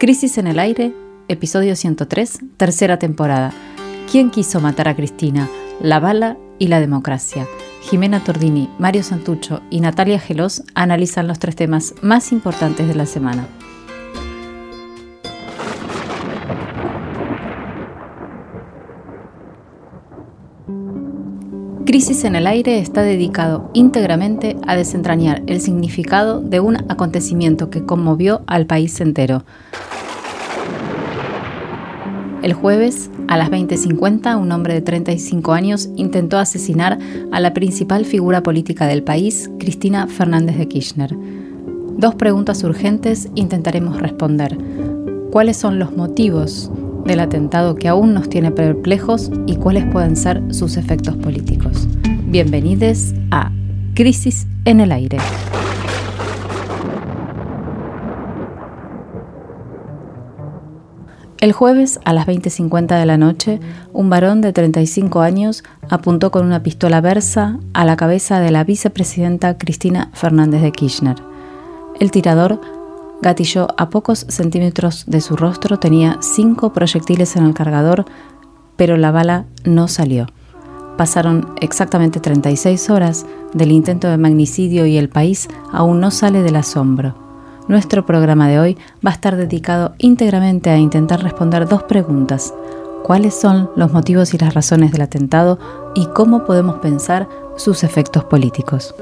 Crisis en el aire, episodio 103, tercera temporada. ¿Quién quiso matar a Cristina? La bala y la democracia. Jimena Tordini, Mario Santucho y Natalia Gelos analizan los tres temas más importantes de la semana. En el aire está dedicado íntegramente a desentrañar el significado de un acontecimiento que conmovió al país entero. El jueves, a las 20.50, un hombre de 35 años intentó asesinar a la principal figura política del país, Cristina Fernández de Kirchner. Dos preguntas urgentes intentaremos responder. ¿Cuáles son los motivos del atentado que aún nos tiene perplejos y cuáles pueden ser sus efectos políticos. Bienvenidos a Crisis en el Aire. El jueves a las 20.50 de la noche, un varón de 35 años apuntó con una pistola Versa a la cabeza de la vicepresidenta Cristina Fernández de Kirchner. El tirador gatilló a pocos centímetros de su rostro, tenía cinco proyectiles en el cargador, pero la bala no salió. Pasaron exactamente 36 horas del intento de magnicidio y el país aún no sale del asombro. Nuestro programa de hoy va a estar dedicado íntegramente a intentar responder dos preguntas. ¿Cuáles son los motivos y las razones del atentado y cómo podemos pensar sus efectos políticos?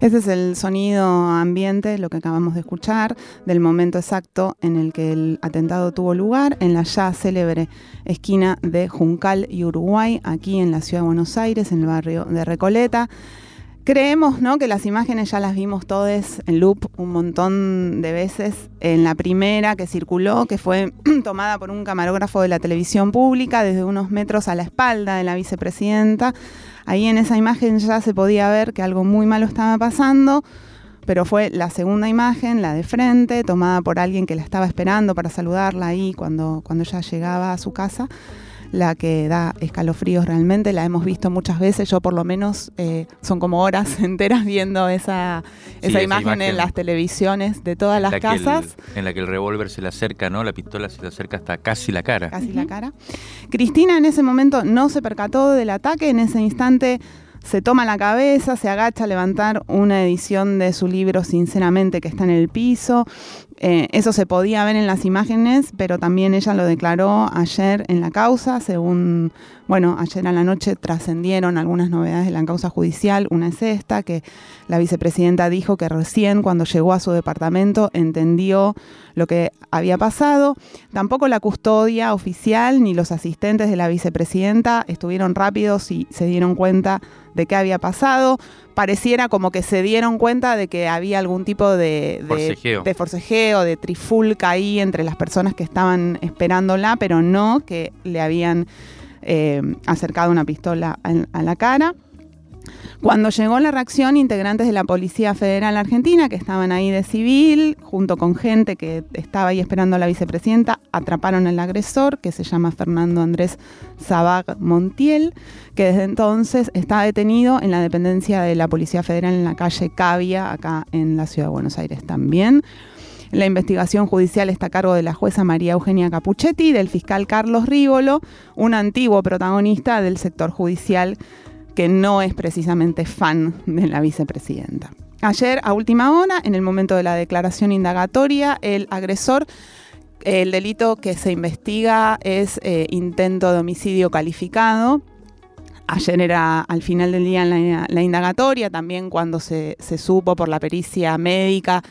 Ese es el sonido ambiente, lo que acabamos de escuchar, del momento exacto en el que el atentado tuvo lugar en la ya célebre esquina de Juncal y Uruguay, aquí en la ciudad de Buenos Aires, en el barrio de Recoleta. Creemos ¿no? que las imágenes ya las vimos todas en loop un montón de veces. En la primera que circuló, que fue tomada por un camarógrafo de la televisión pública desde unos metros a la espalda de la vicepresidenta, Ahí en esa imagen ya se podía ver que algo muy malo estaba pasando, pero fue la segunda imagen, la de frente, tomada por alguien que la estaba esperando para saludarla ahí cuando, cuando ella llegaba a su casa la que da escalofríos realmente, la hemos visto muchas veces, yo por lo menos eh, son como horas enteras viendo esa, esa, imagen, en las televisiones de todas las casas. en la que el revólver se le acerca, ¿no? La pistola se le acerca hasta casi la cara. Casi la cara. Cristina en ese momento no se percató del ataque, en ese instante se toma la cabeza, se agacha a levantar una edición de su libro Sinceramente que está en el piso. Eh, eso se podía ver en las imágenes, pero también ella lo declaró ayer en la causa, según, bueno, ayer a la noche trascendieron algunas novedades de la causa judicial. Una es esta, que la vicepresidenta dijo que recién cuando llegó a su departamento entendió lo que había pasado. Tampoco la custodia oficial ni los asistentes de la vicepresidenta estuvieron rápidos y se dieron cuenta de qué había pasado. Pareciera como que se dieron cuenta de que había algún tipo de, de, forcejeo. de trifulca ahí entre las personas que estaban esperándola, pero no que le habían eh, acercado una pistola a la cara. Cuando llegó la reacción, integrantes de la Policía Federal Argentina, que estaban ahí de civil, junto con gente que estaba ahí esperando a la vicepresidenta, atraparon al agresor, que se llama Fernando Andrés Sabag Montiel, que desde entonces está detenido en la dependencia de la Policía Federal en la calle Cavia, acá en la ciudad de Buenos Aires también. La investigación judicial está a cargo de la jueza María Eugenia Capuchetti y del fiscal Carlos Rívolo, un antiguo protagonista del sector judicial que no es precisamente fan de la vicepresidenta. Ayer, a última hora, en el momento de la declaración indagatoria, el agresor, el delito que se investiga es eh, intento de homicidio calificado. Ayer era al final del día la, la indagatoria, también cuando se, supo por la pericia médica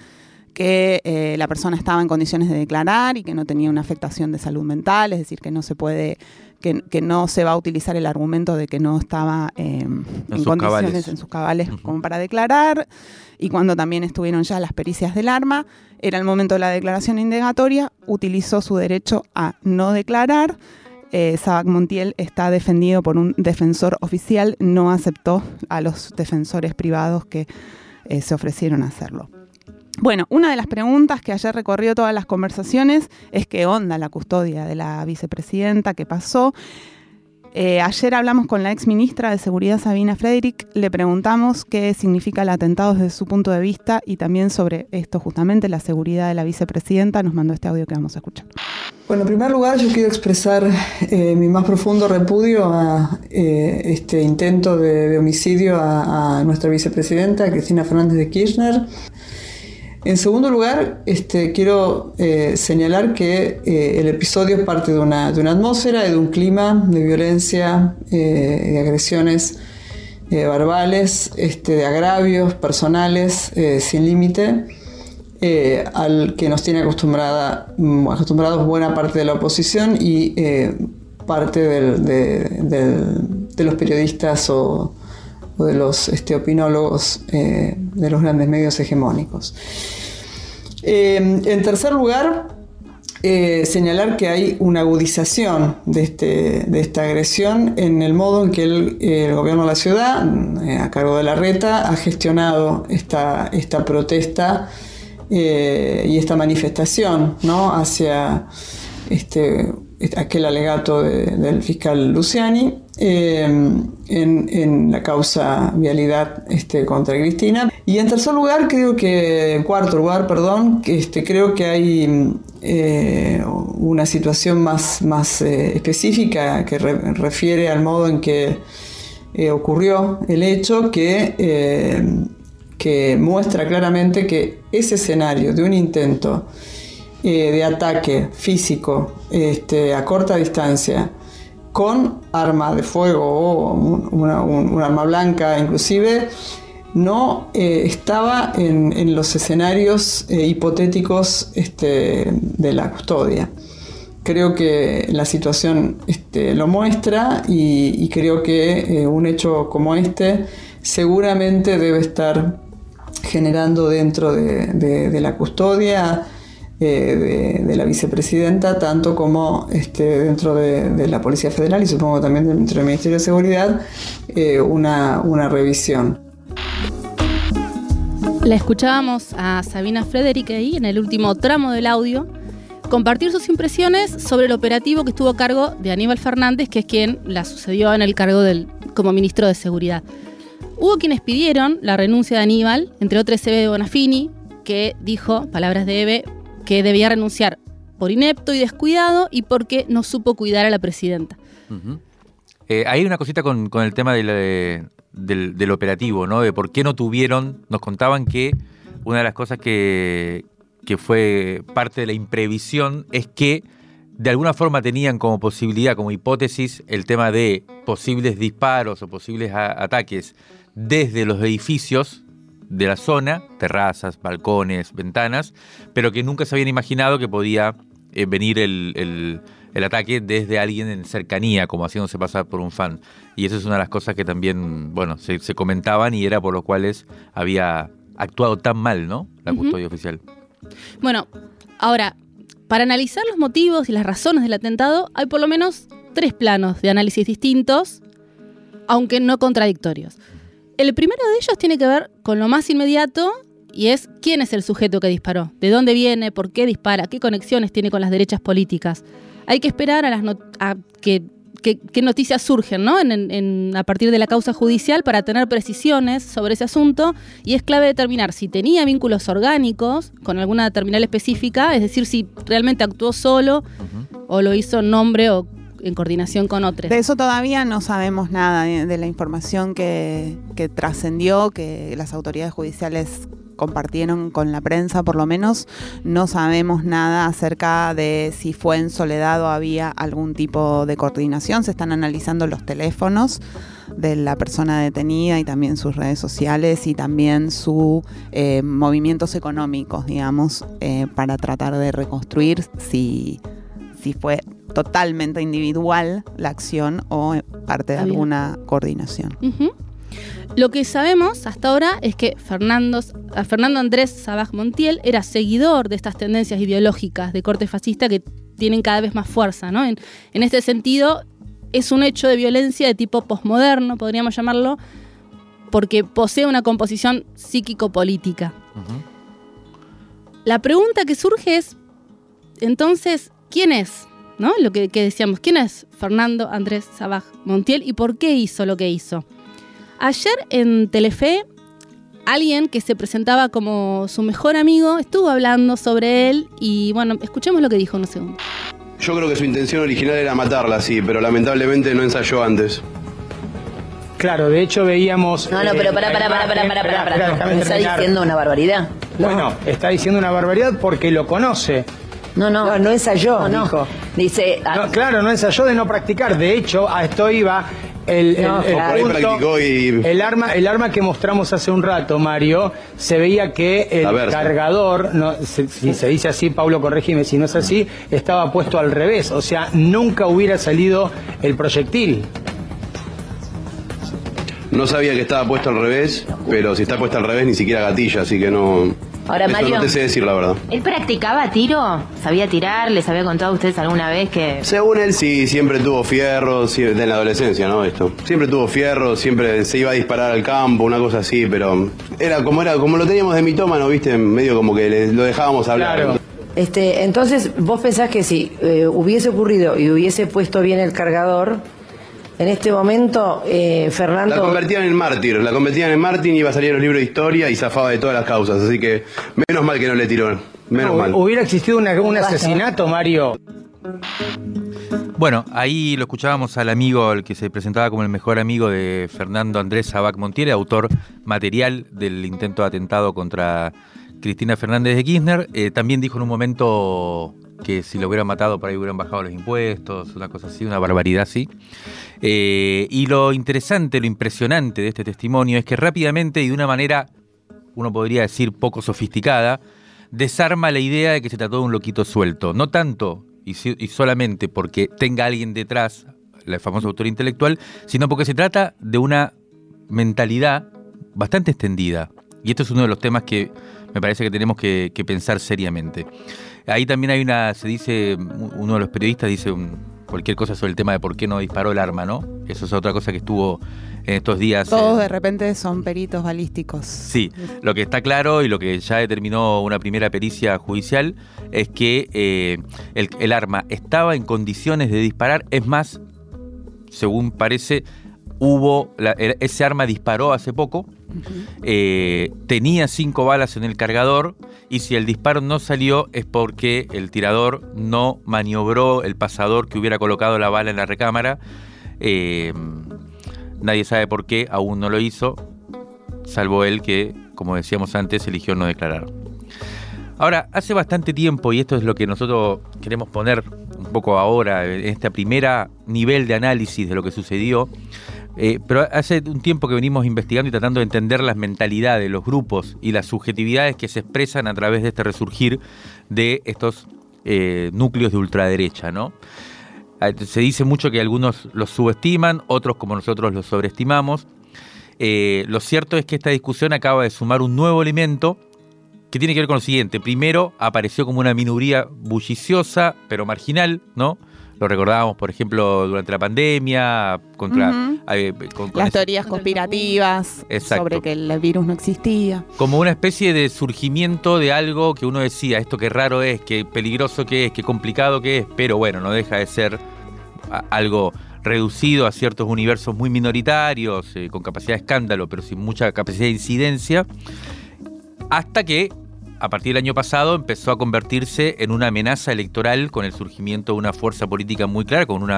que eh, la persona estaba en condiciones de declarar y que no tenía una afectación de salud mental, es decir, que no se puede que, no se va a utilizar el argumento de que no estaba eh, en, condiciones en sus cabales como para declarar, y cuando también estuvieron ya las pericias del arma, era el momento de la declaración indagatoria, utilizó su derecho a no declarar. Eh, Sabac Montiel está defendido por un defensor oficial, no aceptó a los defensores privados que eh, se ofrecieron a hacerlo. Bueno, una de las preguntas que ayer recorrió todas las conversaciones es qué onda la custodia de la vicepresidenta, qué pasó. Eh, ayer hablamos con la ex ministra de Seguridad Sabina Frederick, le preguntamos qué significa el atentado desde su punto de vista y también sobre esto justamente, la seguridad de la vicepresidenta, nos mandó este audio que vamos a escuchar. Bueno, en primer lugar yo quiero expresar eh, mi más profundo repudio a eh, este intento de, homicidio a, a nuestra vicepresidenta, Cristina Fernández de Kirchner. En segundo lugar, este, quiero eh, señalar que eh, el episodio es parte de una, de una, atmósfera y de un clima de violencia, eh, de agresiones verbales, este, de agravios personales sin límite, al que nos tiene acostumbrada, mm, acostumbrados buena parte de la oposición y parte de los periodistas o de los este, opinólogos eh, de los grandes medios hegemónicos. Eh, en tercer lugar, eh, señalar que hay una agudización de, este, de, esta agresión en el modo en que el, gobierno de la ciudad, a cargo de la reta, ha gestionado esta, esta protesta y esta manifestación ¿no? hacia este, aquel alegato del fiscal Luciani eh, en, la causa vialidad este, contra Cristina. Y en tercer lugar, creo que, en cuarto lugar, perdón, este, creo que hay eh, una situación más, más eh, específica que refiere al modo en que ocurrió el hecho que, que muestra claramente que ese escenario de un intento de ataque físico este, a corta distancia con arma de fuego o un, arma blanca inclusive, no eh, estaba en, los escenarios eh, hipotéticos este, de la custodia. Creo que la situación este, lo muestra y, creo que eh, un hecho como este seguramente debe estar generando dentro de la custodia eh, de, la vicepresidenta, tanto como este, dentro de, la Policía Federal y supongo también dentro del Ministerio de Seguridad, eh, una, una revisión. La escuchábamos a Sabina Frederick ahí en el último tramo del audio compartir sus impresiones sobre el operativo que estuvo a cargo de Aníbal Fernández, que es quien la sucedió en el cargo del, como ministro de Seguridad. Hubo quienes pidieron la renuncia de Aníbal, entre otros Eve Bonafini, que dijo, palabras de Eve, que debía renunciar por inepto y descuidado y porque no supo cuidar a la presidenta. Eh, hay una cosita con, el tema del, operativo, ¿no? De por qué no tuvieron, nos contaban que una de las cosas que fue parte de la imprevisión es que de alguna forma tenían como posibilidad, como hipótesis, el tema de posibles disparos o posibles ataques desde los edificios de la zona, terrazas, balcones, ventanas, pero que nunca se habían imaginado que podía eh, venir el, ataque desde alguien en cercanía, como haciéndose pasar por un fan. Y esa es una de las cosas que también, bueno, se, comentaban y era por lo cuales había actuado tan mal, ¿no? La custodia oficial. Bueno, ahora, para analizar los motivos y las razones del atentado, hay por lo menos tres planos de análisis distintos, aunque no contradictorios. El primero de ellos tiene que ver con lo más inmediato y es quién es el sujeto que disparó, de dónde viene, por qué dispara, qué conexiones tiene con las derechas políticas. Hay que esperar a, las que, qué noticias surgen ¿no? a partir de la causa judicial para tener precisiones sobre ese asunto y es clave determinar si tenía vínculos orgánicos con alguna terminal específica, es decir, si realmente actuó solo o lo hizo en nombre o en coordinación con otros. De eso todavía no sabemos nada, eh, de la información que, trascendió, que las autoridades judiciales compartieron con la prensa, por lo menos no sabemos nada acerca de si fue en soledad o había algún tipo de coordinación. Se están analizando los teléfonos de la persona detenida y también sus redes sociales y también sus eh, movimientos económicos, digamos, eh, para tratar de reconstruir si, si fue totalmente individual la acción o parte de alguna coordinación. Lo que sabemos hasta ahora es que Fernando, Fernando Andrés Sabaj Montiel era seguidor de estas tendencias ideológicas de corte fascista que tienen cada vez más fuerza. ¿no? En, este sentido, es un hecho de violencia de tipo posmoderno, podríamos llamarlo, porque posee una composición psíquico-política. La pregunta que surge es, entonces, ¿quién es ¿no? Lo que, que decíamos, ¿quién es Fernando Andrés Sabaj Montiel y por qué hizo lo que hizo? Ayer en Telefe, alguien que se presentaba como su mejor amigo estuvo hablando sobre él y bueno, escuchemos lo que dijo unos segundos. Yo creo que su intención original era matarla, sí, pero lamentablemente no ensayó antes. Claro, de hecho veíamos. No, no, eh, pero para, la para, para, para, imagen- para, para, Esperá, para. déjame ¿Me está diciendo una barbaridad? Bueno, está diciendo una barbaridad porque lo conoce. No, no. No, no ensayó, No, no. dijo. Dice, ah, No, claro, no ensayó de no practicar. De hecho, a esto iba el, el- No, el por ahí punto- practicó y- el arma, el arma que mostramos hace un rato, Mario, se veía que el cargador, no, se- si se dice así, Pablo, corregime si no es así, estaba puesto al revés. O sea, nunca hubiera salido el proyectil. No sabía que estaba puesto al revés, pero si está puesto al revés ni siquiera gatilla, así que no. Ahora, eso Mario. no te sé decir la verdad. ¿Él practicaba tiro? ¿Sabía tirar? ¿Les había contado a ustedes alguna vez que...? Según él, sí, siempre tuvo fierro, sí, de la adolescencia, ¿no? Esto. Siempre tuvo fierro, siempre se iba a disparar al campo, una cosa así, pero era como era como lo teníamos de mitómano, ¿viste? Medio como que le- lo dejábamos hablar. Claro. Este, entonces, vos pensás que si eh, hubiese ocurrido y hubiese puesto bien el cargador, en este momento, eh, La Fernando. convertían en mártir, la convertían en mártir, iba a salir en los libros de historia y zafaba de todas las causas, así que menos mal que no le tiró, menos No, mal. Hubiera existido una- un asesinato, Mario. Bueno, ahí lo escuchábamos al amigo, el que se presentaba como el mejor amigo de Fernando Andrés Sabac Montiel, autor material del intento de atentado contra Cristina Fernández de Kirchner. Eh, también dijo en un momento que si lo hubieran matado por ahí hubieran bajado los impuestos, una cosa así, una barbaridad así. Eh, y lo interesante, lo impresionante de este testimonio es que rápidamente y de una manera, uno podría decir poco sofisticada, desarma la idea de que se trató de un loquito suelto. No tanto y solamente porque tenga alguien detrás, el famoso autor intelectual, sino porque se trata de una mentalidad bastante extendida. Y esto es uno de los temas que me parece que tenemos que, que pensar seriamente. Ahí también hay una, se dice, uno de los periodistas dice un- cualquier cosa sobre el tema de por qué no disparó el arma, ¿no? Eso es otra cosa que estuvo en estos días. Todos eh, de repente son peritos balísticos. Sí, lo que está claro y lo que ya determinó una primera pericia judicial es que eh, el, el arma estaba en condiciones de disparar. Es más, según parece, hubo la- ese arma disparó hace poco, eh, tenía cinco balas en el cargador y si el disparo no salió es porque el tirador no maniobró el pasador que hubiera colocado la bala en la recámara. Eh, nadie sabe por qué, aún no lo hizo, salvo él que, como decíamos antes, eligió no declarar. Ahora, hace bastante tiempo, y esto es lo que nosotros queremos poner un poco ahora, en este primera nivel de análisis de lo que sucedió, eh, pero hace un tiempo que venimos investigando y tratando de entender las mentalidades, los grupos y las subjetividades que se expresan a través de este resurgir de estos eh, núcleos de ultraderecha, ¿no? Eh, Se dice mucho que algunos los subestiman, otros como nosotros los sobreestimamos. Eh, lo cierto es que esta discusión acaba de sumar un nuevo elemento que tiene que ver con lo siguiente. Primero, apareció como una minoría bulliciosa, pero marginal, ¿no? Lo recordábamos, por ejemplo, durante la pandemia, contra... Ujú. eh, con- con Las teorías conspirativas Exacto. sobre que el virus no existía. como una especie de surgimiento de algo que uno decía, esto qué raro es, qué peligroso que es, qué complicado que es, pero bueno, no deja de ser algo reducido a ciertos universos muy minoritarios, eh, con capacidad de escándalo, pero sin mucha capacidad de incidencia, hasta que a partir del año pasado empezó a convertirse en una amenaza electoral con el surgimiento de una fuerza política muy clara, con un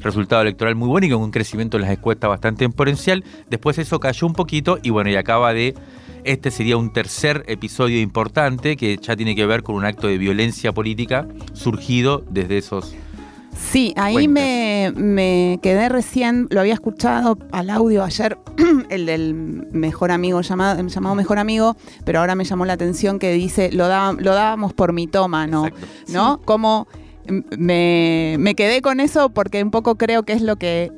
resultado electoral muy bueno y con un crecimiento en las encuestas bastante exponencial. Después eso cayó un poquito y bueno, y acaba de... Este sería un tercer episodio importante que ya tiene que ver con un acto de violencia política surgido desde esos... Sí, ahí me, me quedé recién, lo había escuchado al audio ayer, el del mejor amigo, llamado, llamado mejor amigo, pero ahora me llamó la atención que dice, lo, da- lo dábamos por mitómano, Exacto. ¿no? Como mm, me, me quedé con eso porque un poco creo que es lo que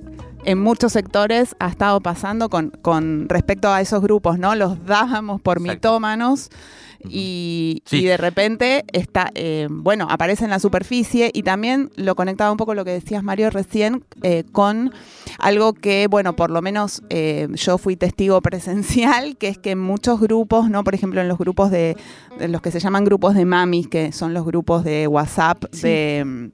en muchos sectores ha estado pasando con, con respecto a esos grupos, ¿no? Los dábamos por Exacto. mitómanos y, Sí. y de repente está, eh, bueno, aparece en la superficie y también lo conectaba un poco lo que decías Mario recién eh, con algo que, bueno, por lo menos eh, yo fui testigo presencial, que es que en muchos grupos, ¿no? Por ejemplo, en los grupos de, los que se llaman grupos de mamis, que son los grupos de WhatsApp Sí. de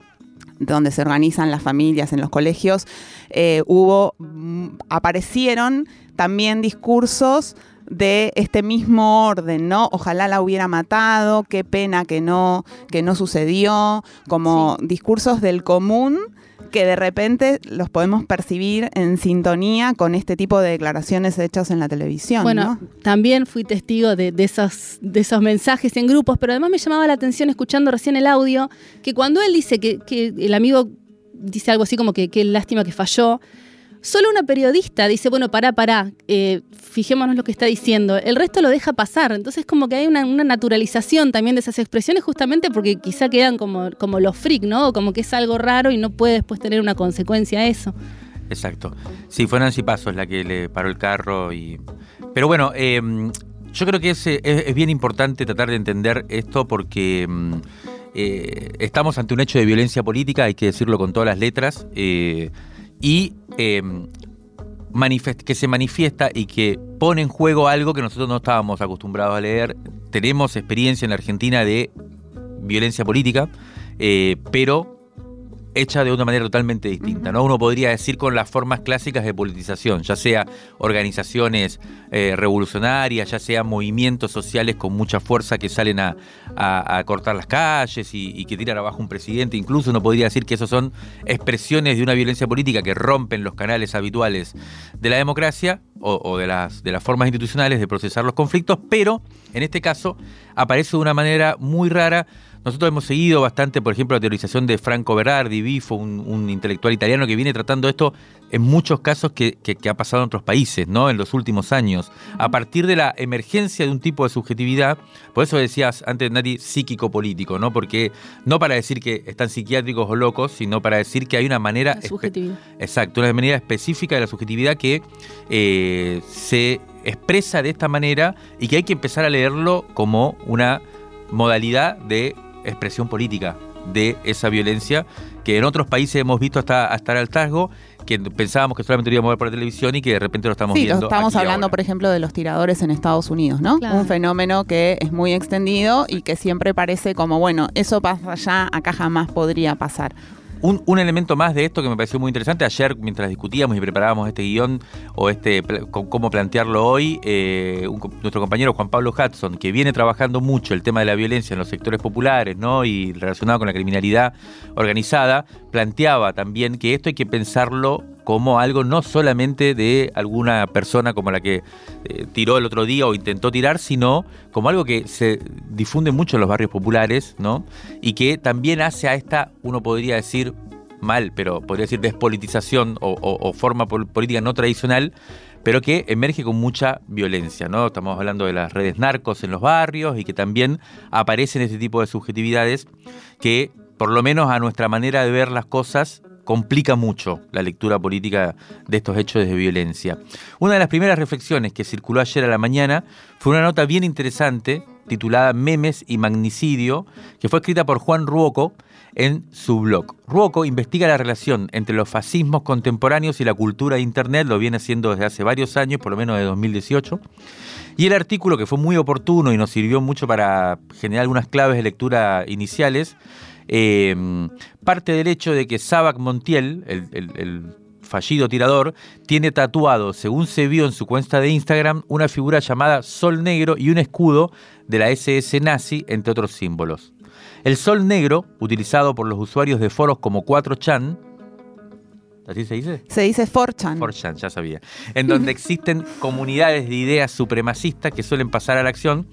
donde se organizan las familias en los colegios, eh, hubo, mm, aparecieron también discursos de este mismo orden, ¿no? Ojalá la hubiera matado, qué pena que no, que no sucedió, como discursos del común que de repente los podemos percibir en sintonía con este tipo de declaraciones hechas en la televisión. Bueno, ¿no? también fui testigo de, de esos, de esos mensajes en grupos, pero además me llamaba la atención escuchando recién el audio, que cuando él dice que, que el amigo dice algo así como que qué lástima que falló, Solo una periodista dice, bueno, pará, pará, eh, fijémonos lo que está diciendo. El resto lo deja pasar. Entonces como que hay una, naturalización también de esas expresiones justamente porque quizá quedan como, como los freak, ¿no? Como que es algo raro y no puede después tener una consecuencia eso. Exacto. Sí, fue Nancy Pasos la que le paró el carro y... Pero bueno, eh, yo creo que es, es, es, bien importante tratar de entender esto porque mm, eh, estamos ante un hecho de violencia política, hay que decirlo con todas las letras. Eh, y eh, que se manifiesta y que pone en juego algo que nosotros no estábamos acostumbrados a leer. Tenemos experiencia en la Argentina de violencia política, eh, pero hecha de una manera totalmente distinta. ¿no? Uno podría decir con las formas clásicas de politización, ya sea organizaciones eh, revolucionarias, ya sea movimientos sociales con mucha fuerza que salen a, a, a cortar las calles y, y, que tiran abajo un presidente. Incluso uno podría decir que esos son expresiones de una violencia política que rompen los canales habituales de la democracia o, o de, las, de las formas institucionales de procesar los conflictos, pero en este caso aparece de una manera muy rara nosotros hemos seguido bastante, por ejemplo, la teorización de Franco Berardi, Bifo, un, un intelectual italiano que viene tratando esto en muchos casos que, que, que, ha pasado en otros países, ¿no? En los últimos años. A partir de la emergencia de un tipo de subjetividad, por eso decías antes, Nati, psíquico-político, ¿no? Porque no para decir que están psiquiátricos o locos, sino para decir que hay una manera. Exacto, una manera específica de la subjetividad que eh, se expresa de esta manera y que hay que empezar a leerlo como una modalidad de expresión política de esa violencia que en otros países hemos visto hasta, hasta el hartazgo, que pensábamos que solamente lo íbamos a ver por la televisión y que de repente lo estamos sí, viendo. Lo estamos hablando, por ejemplo, de los tiradores en Estados Unidos, ¿no? Claro. Un fenómeno que es muy extendido y que siempre parece como, bueno, eso pasa allá, acá jamás podría pasar. Un, elemento más de esto que me pareció muy interesante, ayer mientras discutíamos y preparábamos este guion o este cómo plantearlo hoy, eh, nuestro compañero Juan Pablo Hudson, que viene trabajando mucho el tema de la violencia en los sectores populares ¿no? y relacionado con la criminalidad organizada, planteaba también que esto hay que pensarlo como algo no solamente de alguna persona como la que eh, tiró el otro día o intentó tirar, sino como algo que se difunde mucho en los barrios populares, ¿no? Y que también hace a esta, uno podría decir mal, pero podría decir despolitización o, forma política no tradicional, pero que emerge con mucha violencia, ¿no? Estamos hablando de las redes narcos en los barrios y que también aparecen este tipo de subjetividades que, por lo menos a nuestra manera de ver las cosas, complica mucho la lectura política de estos hechos de violencia. Una de las primeras reflexiones que circuló ayer a la mañana fue una nota bien interesante titulada Memes y Magnicidio, que fue escrita por Juan Ruoco en su blog. Ruoco investiga la relación entre los fascismos contemporáneos y la cultura de Internet, lo viene haciendo desde hace varios años, por lo menos de 2018. Y el artículo, que fue muy oportuno y nos sirvió mucho para generar algunas claves de lectura iniciales, eh, parte del hecho de que Sabac Montiel, el, el, el, fallido tirador, tiene tatuado, según se vio en su cuenta de Instagram, una figura llamada Sol Negro y un escudo de la SS nazi, entre otros símbolos. El Sol Negro, utilizado por los usuarios de foros como 4chan, ¿Así se dice? Se dice 4chan. 4chan, ya sabía. En donde existen comunidades de ideas supremacistas que suelen pasar a la acción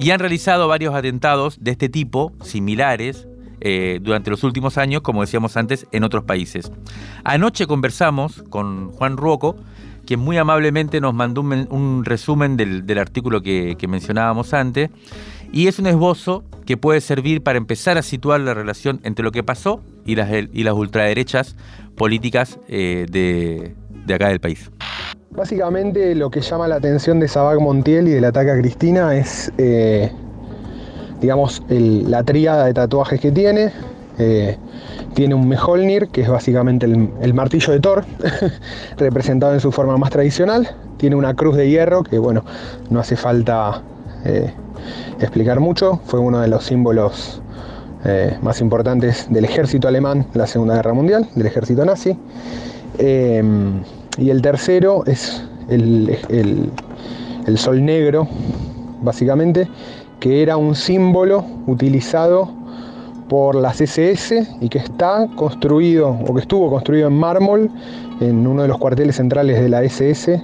y han realizado varios atentados de este tipo, similares, eh, durante los últimos años, como decíamos antes, en otros países. Anoche conversamos con Juan Ruoco, quien muy amablemente nos mandó un, resumen del, artículo que, mencionábamos antes, y es un esbozo que puede servir para empezar a situar la relación entre lo que pasó y las, ultraderechas políticas eh, de, de acá del país. Básicamente lo que llama la atención de Sabac Montiel y del ataque a Cristina es eh, digamos, el, la tríada de tatuajes que tiene. Eh, tiene un Mjolnir, que es básicamente el, martillo de Thor, representado en su forma más tradicional. Tiene una cruz de hierro, que bueno, no hace falta eh, explicar mucho. Fue uno de los símbolos eh, más importantes del ejército alemán en la Segunda Guerra Mundial, del ejército nazi. Y el tercero es el, el- el sol negro, básicamente, que era un símbolo utilizado por las SS y que está construido o que estuvo construido en mármol en uno de los cuarteles centrales de la SS,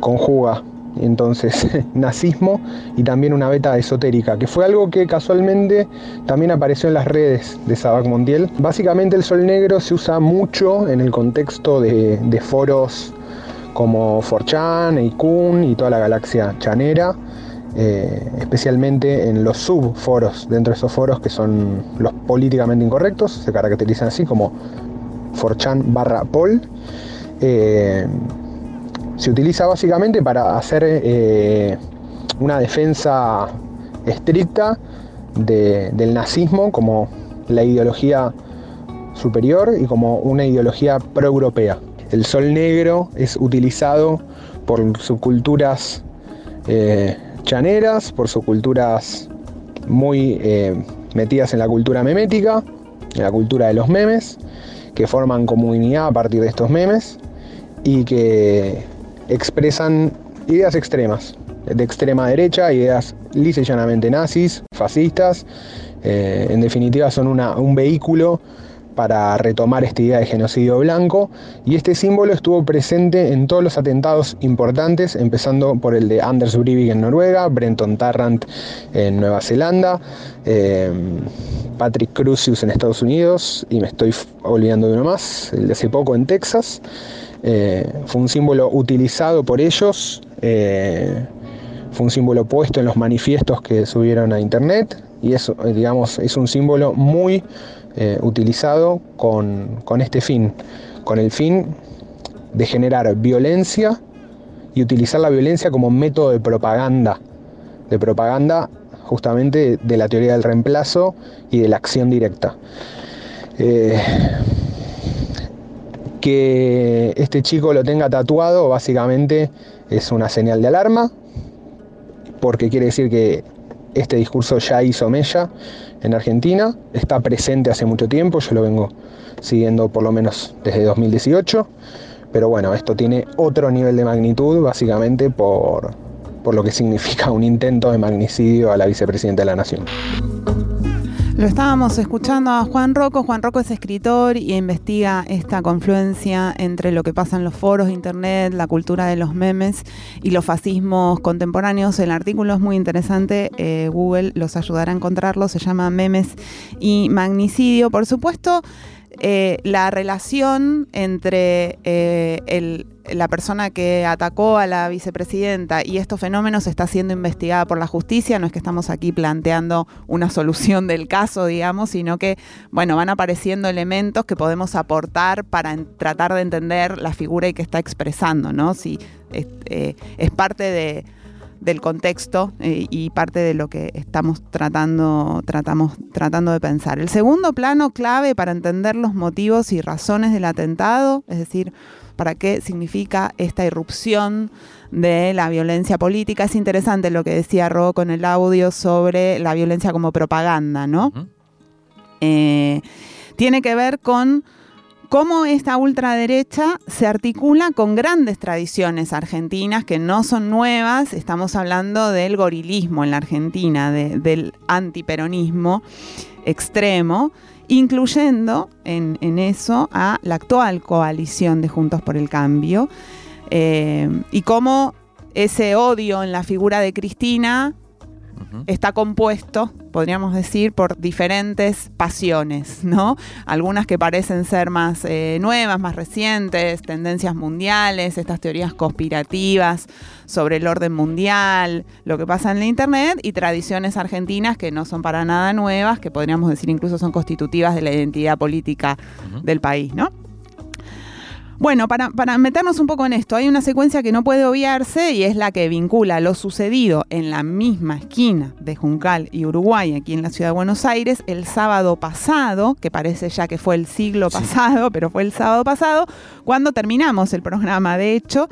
conjuga entonces nazismo y también una beta esotérica, que fue algo que casualmente también apareció en las redes de Sabac Montiel. Básicamente el sol negro se usa mucho en el contexto de, de foros como 4chan, Eikun y toda la galaxia chanera, eh, especialmente en los subforos, dentro de esos foros que son los políticamente incorrectos, se caracterizan así como 4chan barra pol. Eh, se utiliza básicamente para hacer eh, una defensa estricta de- del nazismo como la ideología superior y como una ideología pro-europea. El sol negro es utilizado por subculturas chaneras, por subculturas muy eh, metidas en la cultura memética, en la cultura de los memes, que forman comunidad a partir de estos memes y que expresan ideas extremas, de extrema derecha, ideas lisa nazis, fascistas, eh, en definitiva son un vehículo para retomar esta idea de genocidio blanco y este símbolo estuvo presente en todos los atentados importantes, empezando por el de Anders Breivik en Noruega, Brenton Tarrant en Nueva Zelanda, eh, Patrick Crucius en Estados Unidos y me estoy olvidando de uno más, el de hace poco en Texas. Eh, fue un símbolo utilizado por ellos, eh, fue un símbolo puesto en los manifiestos que subieron a internet y eso, eh, digamos, es un símbolo muy eh, utilizado con, con este fin, con el fin de generar violencia y utilizar la violencia como método de propaganda, de propaganda justamente de la teoría del reemplazo y de la acción directa. Eh, que este chico lo tenga tatuado básicamente es una señal de alarma, porque quiere decir que este discurso ya hizo mella en Argentina, está presente hace mucho tiempo, yo lo vengo siguiendo por lo menos desde 2018, pero bueno, esto tiene otro nivel de magnitud básicamente por, por lo que significa un intento de magnicidio a la vicepresidenta de la Nación. Lo estábamos escuchando a Juan Rocco. Juan Rocco es escritor y investiga esta confluencia entre lo que pasa en los foros de internet, la cultura de los memes y los fascismos contemporáneos. El artículo es muy interesante. eh, Google los ayudará a encontrarlo. Se llama Memes y Magnicidio. Por supuesto, eh, la relación entre eh, el- la persona que atacó a la vicepresidenta y estos fenómenos está siendo investigada por la justicia. No es que estamos aquí planteando una solución del caso, digamos, sino que, bueno, van apareciendo elementos que podemos aportar para tratar de entender la figura y que está expresando, ¿no? Si es, eh, parte de del contexto eh, y parte de lo que estamos tratando, tratamos, tratando de pensar. El segundo plano clave para entender los motivos y razones del atentado, es decir, para qué significa esta irrupción de la violencia política. Es interesante lo que decía Ro con el audio sobre la violencia como propaganda, ¿no? Eh, tiene que ver con cómo esta ultraderecha se articula con grandes tradiciones argentinas que no son nuevas. Estamos hablando del gorilismo en la Argentina, de- del antiperonismo extremo, incluyendo en, eso a la actual coalición de Juntos por el Cambio. Eh, y cómo ese odio en la figura de Cristina está compuesto, podríamos decir, por diferentes pasiones, ¿no? Algunas que parecen ser más eh, nuevas, más recientes, tendencias mundiales, estas teorías conspirativas sobre el orden mundial, lo que pasa en la Internet, y tradiciones argentinas que no son para nada nuevas, que podríamos decir incluso son constitutivas de la identidad política del país, ¿no? Bueno, para, para meternos un poco en esto, hay una secuencia que no puede obviarse y es la que vincula lo sucedido en la misma esquina de Juncal y Uruguay, aquí en la ciudad de Buenos Aires, el sábado pasado, que parece ya que fue el siglo pasado, pero fue el sábado pasado, cuando terminamos el programa, de hecho,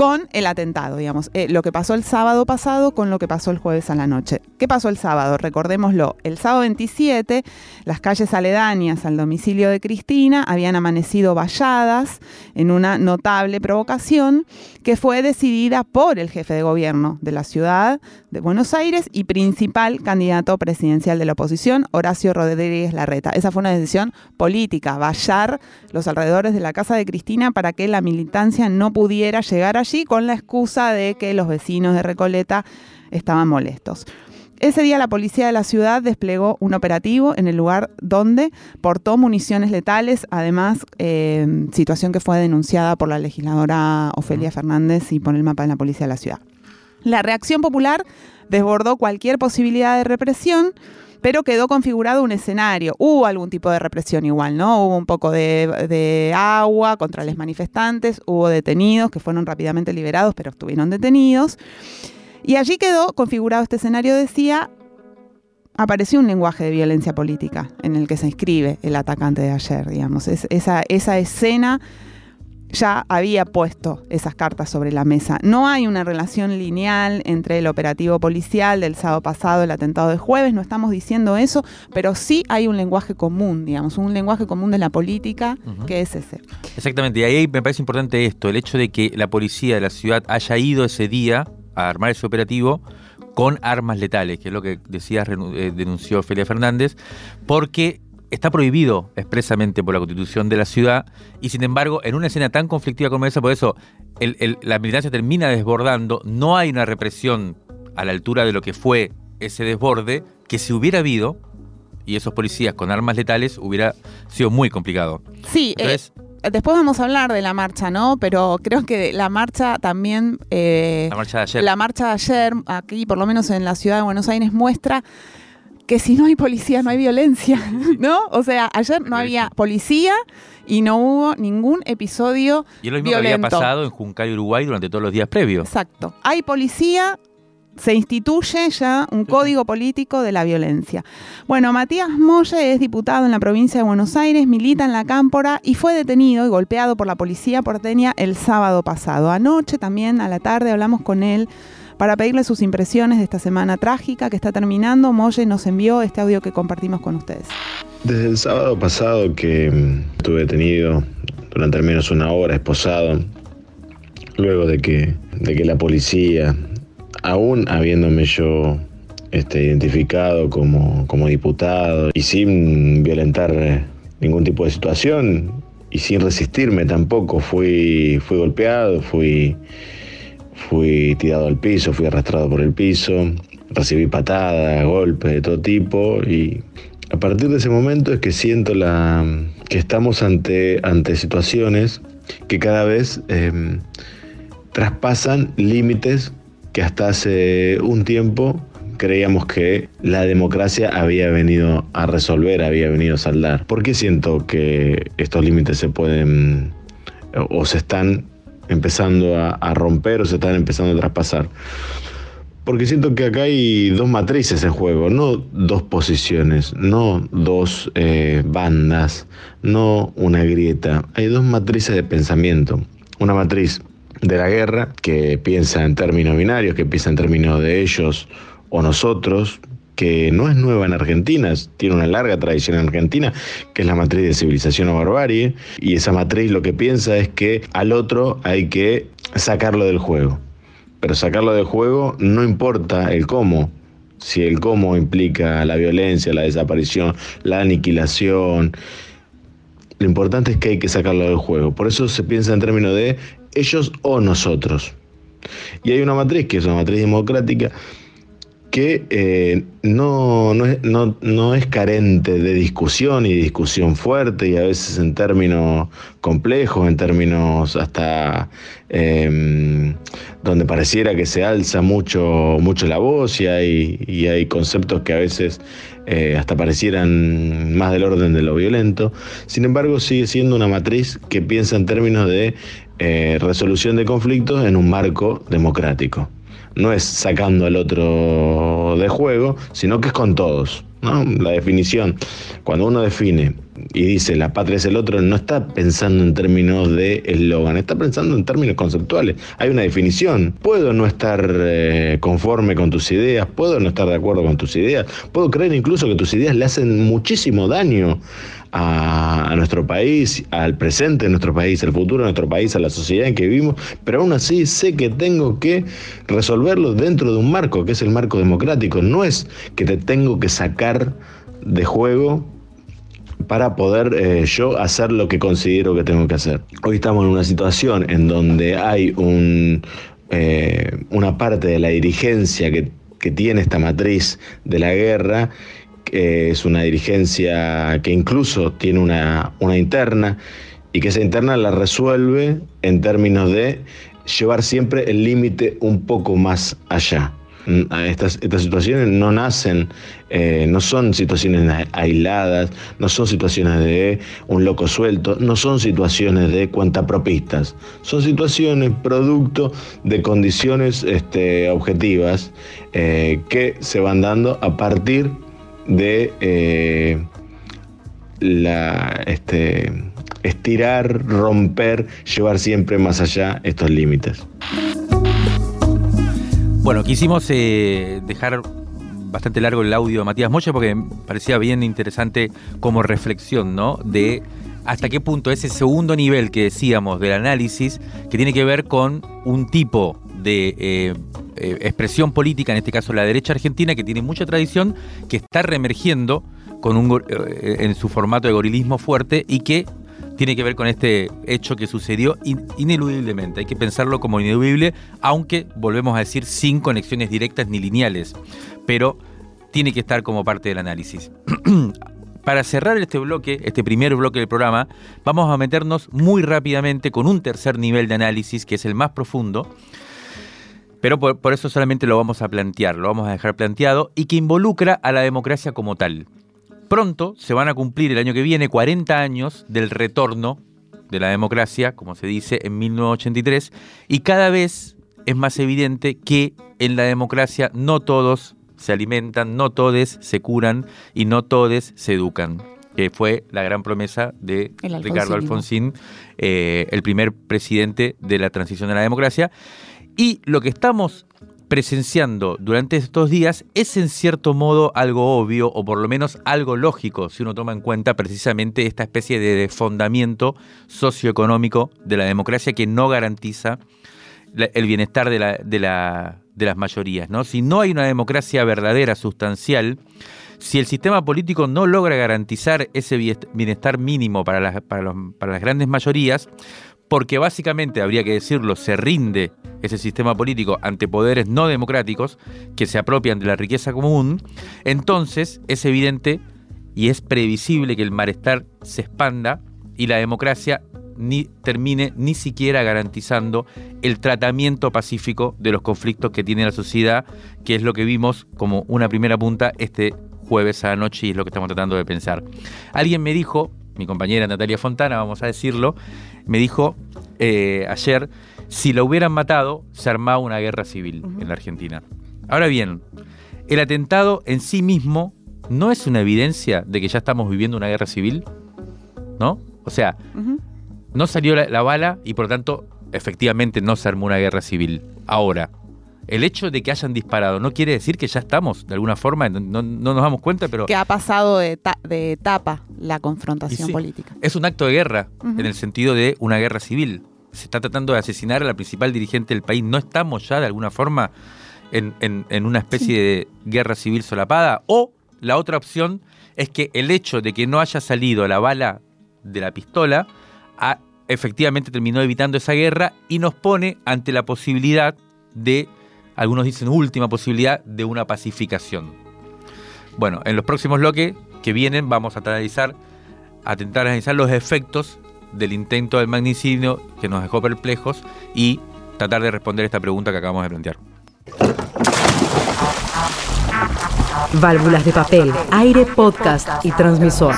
con el atentado, digamos, eh, lo que pasó el sábado pasado con lo que pasó el jueves a la noche. ¿Qué pasó el sábado? Recordémoslo, el sábado 27, las calles aledañas al domicilio de Cristina habían amanecido valladas en una notable provocación que fue decidida por el jefe de gobierno de la ciudad de Buenos Aires y principal candidato presidencial de la oposición, Horacio Rodríguez Larreta. Esa fue una decisión política, vallar los alrededores de la casa de Cristina para que la militancia no pudiera llegar allí con la excusa de que los vecinos de Recoleta estaban molestos. Ese día la policía de la ciudad desplegó un operativo en el lugar donde portó municiones letales, además eh, situación que fue denunciada por la legisladora Ofelia Fernández y por el mapa de la policía de la ciudad. La reacción popular desbordó cualquier posibilidad de represión, pero quedó configurado un escenario. Hubo algún tipo de represión igual, ¿no? Hubo un poco de, agua contra los manifestantes, hubo detenidos que fueron rápidamente liberados, pero estuvieron detenidos. Y allí quedó configurado este escenario, decía, apareció un lenguaje de violencia política en el que se inscribe el atacante de ayer, digamos. Es, esa, esa escena ya había puesto esas cartas sobre la mesa. No hay una relación lineal entre el operativo policial del sábado pasado, el atentado de jueves, no estamos diciendo eso, pero sí hay un lenguaje común, digamos, un lenguaje común de la política uh -huh. que es ese. Exactamente, y ahí me parece importante esto, el hecho de que la policía de la ciudad haya ido ese día a armar ese operativo con armas letales, que es lo que decía, eh, denunció Felia Fernández, porque está prohibido expresamente por la constitución de la ciudad y sin embargo en una escena tan conflictiva como esa, por eso el, el, la militancia termina desbordando, no hay una represión a la altura de lo que fue ese desborde, que si hubiera habido, y esos policías con armas letales, hubiera sido muy complicado. Sí, Entonces, eh, después vamos a hablar de la marcha, ¿no? Pero creo que la marcha también... Eh, la marcha de ayer. La marcha de ayer, aquí por lo menos en la ciudad de Buenos Aires, muestra que si no hay policía no hay violencia, ¿no? O sea, ayer no había policía y no hubo ningún episodio Y es lo mismo violento. que había pasado en Juncal, Uruguay durante todos los días previos. Exacto. Hay policía, se instituye ya un código político de la violencia. Bueno, Matías Molle es diputado en la provincia de Buenos Aires, milita en la Cámpora y fue detenido y golpeado por la policía porteña el sábado pasado. Anoche también, a la tarde, hablamos con él para pedirle sus impresiones de esta semana trágica que está terminando. Molle nos envió este audio que compartimos con ustedes. Desde el sábado pasado que mm, estuve detenido durante al menos una hora, esposado, luego de que, de que la policía, aún habiéndome yo este, identificado como, como diputado y sin violentar eh, ningún tipo de situación y sin resistirme tampoco, fui, fui golpeado, fui fui tirado al piso, fui arrastrado por el piso, recibí patadas, golpes de todo tipo y a partir de ese momento es que siento la, que estamos ante, ante situaciones que cada vez eh, traspasan límites que hasta hace un tiempo creíamos que la democracia había venido a resolver, había venido a saldar. ¿Por qué siento que estos límites se pueden o se están empezando a, a, romper o se están empezando a traspasar. Porque siento que acá hay dos matrices en juego, no dos posiciones, no dos eh, bandas, no una grieta. Hay dos matrices de pensamiento. Una matriz de la guerra que piensa en términos binarios, que piensa en términos de ellos o nosotros, que no es nueva en Argentina, tiene una larga tradición en Argentina, que es la matriz de civilización o barbarie, y esa matriz lo que piensa es que al otro hay que sacarlo del juego. Pero sacarlo del juego no importa el cómo, si el cómo implica la violencia, la desaparición, la aniquilación, lo importante es que hay que sacarlo del juego. Por eso se piensa en términos de ellos o nosotros. Y hay una matriz que es una matriz democrática que eh, no, no, es, no, no, es, carente de discusión y discusión fuerte y a veces en términos complejos, en términos hasta eh, donde pareciera que se alza mucho, mucho la voz y hay, y hay conceptos que a veces eh, hasta parecieran más del orden de lo violento. Sin embargo, sigue siendo una matriz que piensa en términos de eh, resolución de conflictos en un marco democrático no es sacando al otro de juego, sino que es con todos. La definición, cuando uno define y dice la patria es el otro, no está pensando en términos de eslogan, está pensando en términos conceptuales. Hay una definición. Puedo no estar eh, conforme con tus ideas, puedo no estar de acuerdo con tus ideas, puedo creer incluso que tus ideas le hacen muchísimo daño a, a, nuestro país, al presente de nuestro país, al futuro de nuestro país, a la sociedad en que vivimos, pero aún así sé que tengo que resolverlo dentro de un marco, que es el marco democrático. No es que te tengo que sacar de juego para poder eh, yo hacer lo que considero que tengo que hacer. Hoy estamos en una situación en donde hay un, eh, una parte de la dirigencia que, que, tiene esta matriz de la guerra, que es una dirigencia que incluso tiene una, una interna y que esa interna la resuelve en términos de llevar siempre el límite un poco más allá. Estas, estas situaciones no nacen, eh, no son situaciones aisladas, no son situaciones de un loco suelto, no son situaciones de cuentapropistas, son situaciones producto de condiciones este, objetivas eh, que se van dando a partir de eh, la, este, estirar, romper, llevar siempre más allá estos límites. Bueno, quisimos eh, dejar bastante largo el audio de Matías Mocha porque parecía bien interesante como reflexión, ¿no? De hasta qué punto ese segundo nivel que decíamos del análisis, que tiene que ver con un tipo de eh, eh, expresión política, en este caso la derecha argentina, que tiene mucha tradición, que está reemergiendo con un, en su formato de gorilismo fuerte y que tiene que ver con este hecho que sucedió in, ineludiblemente. Hay que pensarlo como ineludible, aunque volvemos a decir sin conexiones directas ni lineales, pero tiene que estar como parte del análisis. Para cerrar este bloque, este primer bloque del programa, vamos a meternos muy rápidamente con un tercer nivel de análisis, que es el más profundo, pero por, por, eso solamente lo vamos a plantear, lo vamos a dejar planteado, y que involucra a la democracia como tal. Pronto se van a cumplir el año que viene 40 años del retorno de la democracia, como se dice, en 1983, y cada vez es más evidente que en la democracia no todos se alimentan, no todos se curan y no todos se educan que fue la gran promesa de Ricardo Alfonsín, eh, el primer presidente de la transición a la democracia. Y lo que estamos presenciando durante estos días es en cierto modo algo obvio o por lo menos algo lógico si uno toma en cuenta precisamente esta especie de desfondamiento socioeconómico de la democracia que no garantiza el bienestar de, la, de, la, de las mayorías. ¿no? Si no hay una democracia verdadera, sustancial, si el sistema político no logra garantizar ese bienestar mínimo para las grandes mayorías, porque básicamente, habría que decirlo, se rinde ese sistema político ante poderes no democráticos que se apropian de la riqueza común, entonces es evidente y es previsible que el malestar se expanda y la democracia ni termine ni siquiera garantizando el tratamiento pacífico de los conflictos que tiene la sociedad, que es lo que vimos como una primera punta este jueves a la noche y es lo que estamos tratando de pensar. Alguien me dijo, mi compañera Natalia Fontana, vamos a decirlo, me dijo eh, ayer, si lo hubieran matado, se armaba una guerra civil uh -huh. en la Argentina. Ahora bien, el atentado en sí mismo no es una evidencia de que ya estamos viviendo una guerra civil, ¿no? O sea, uh -huh. no salió la, la bala y por lo tanto, efectivamente no se armó una guerra civil. Ahora, el hecho de que hayan disparado no quiere decir que ya estamos, de alguna forma, no, no, no nos damos cuenta, pero... Que ha pasado de, ta de etapa la confrontación sí, política. Es un acto de guerra, uh -huh. en el sentido de una guerra civil. Se está tratando de asesinar a la principal dirigente del país. ¿No estamos ya, de alguna forma, en, en, en una especie sí. de guerra civil solapada? O la otra opción es que el hecho de que no haya salido la bala de la pistola ha, efectivamente terminó evitando esa guerra y nos pone ante la posibilidad de algunos dicen última posibilidad de una pacificación. Bueno, en los próximos bloques que vienen vamos a analizar, a intentar analizar los efectos del intento del magnicidio que nos dejó perplejos y tratar de responder esta pregunta que acabamos de plantear. Válvulas de papel, aire, podcast y transmisor.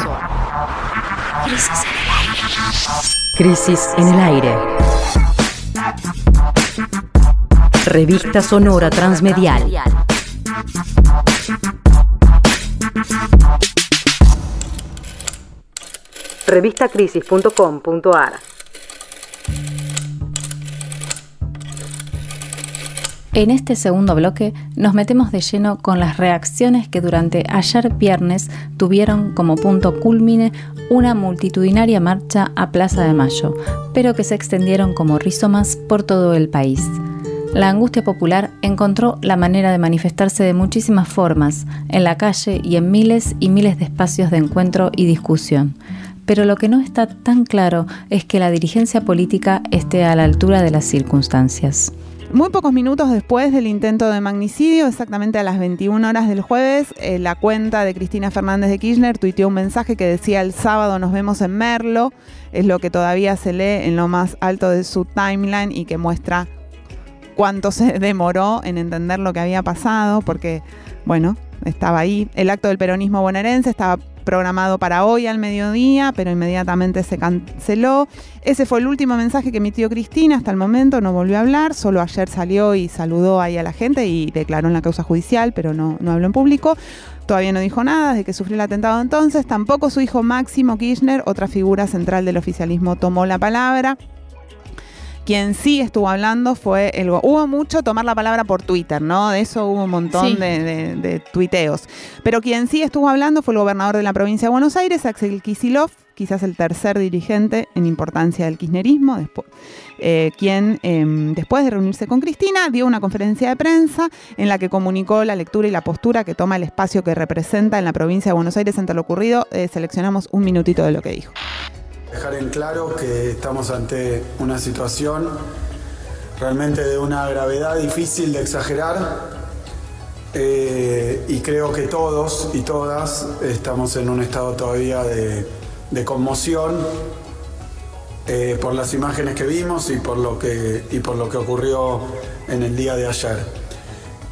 Crisis en el aire. Revista Sonora Transmedial. revistacrisis.com.ar. En este segundo bloque nos metemos de lleno con las reacciones que durante ayer viernes tuvieron como punto culmine una multitudinaria marcha a Plaza de Mayo, pero que se extendieron como rizomas por todo el país. La angustia popular encontró la manera de manifestarse de muchísimas formas, en la calle y en miles y miles de espacios de encuentro y discusión. Pero lo que no está tan claro es que la dirigencia política esté a la altura de las circunstancias. Muy pocos minutos después del intento de magnicidio, exactamente a las 21 horas del jueves, eh, la cuenta de Cristina Fernández de Kirchner tuiteó un mensaje que decía el sábado nos vemos en Merlo, es lo que todavía se lee en lo más alto de su timeline y que muestra cuánto se demoró en entender lo que había pasado, porque, bueno, estaba ahí. El acto del peronismo bonaerense estaba programado para hoy al mediodía, pero inmediatamente se canceló. Ese fue el último mensaje que emitió Cristina hasta el momento, no volvió a hablar, solo ayer salió y saludó ahí a la gente y declaró en la causa judicial, pero no, no habló en público. Todavía no dijo nada de que sufrió el atentado entonces, tampoco su hijo Máximo Kirchner, otra figura central del oficialismo, tomó la palabra. Quien sí estuvo hablando fue el... Hubo mucho tomar la palabra por Twitter, ¿no? De eso hubo un montón Sí. de, de- de tuiteos. Pero quien sí estuvo hablando fue el gobernador de la provincia de Buenos Aires, Axel Kicillof, quizás el tercer dirigente en importancia del kirchnerismo, después, eh, quien eh, después de reunirse con Cristina dio una conferencia de prensa en la que comunicó la lectura y la postura que toma el espacio que representa en la provincia de Buenos Aires ante lo ocurrido. Eh, seleccionamos un minutito de lo que dijo. Dejar en claro que estamos ante una situación realmente de una gravedad difícil de exagerar eh, y creo que todos y todas estamos en un estado todavía de, conmoción eh, por las imágenes que vimos y por lo que, y por lo que ocurrió en el día de ayer.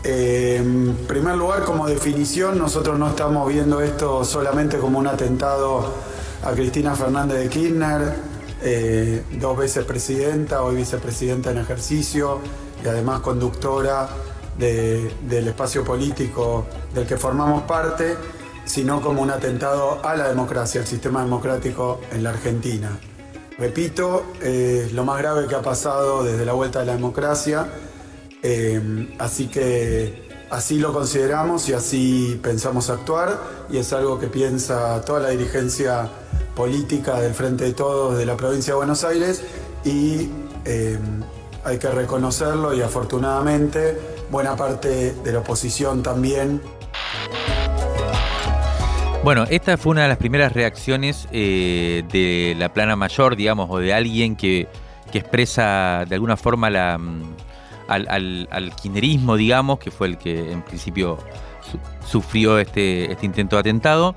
Eh, en primer lugar, como definición, nosotros no estamos viendo esto solamente como un atentado a Cristina Fernández de Kirchner, eh, dos veces presidenta, hoy vicepresidenta en ejercicio y además conductora de- del espacio político del que formamos parte, sino como un atentado a la democracia, al sistema democrático en la Argentina. Repito, eh, lo más grave que ha pasado desde la vuelta de la democracia, eh, así que así lo consideramos y así pensamos actuar y es algo que piensa toda la dirigencia política del Frente de Todos de la provincia de Buenos Aires y eh, hay que reconocerlo y afortunadamente buena parte de la oposición también Bueno, esta fue una de las primeras reacciones eh, de la plana mayor, digamos, o de alguien que, que expresa de alguna forma la, mm, al, al, kirchnerismo, digamos, que fue el que en principio su- sufrió este, este intento de atentado.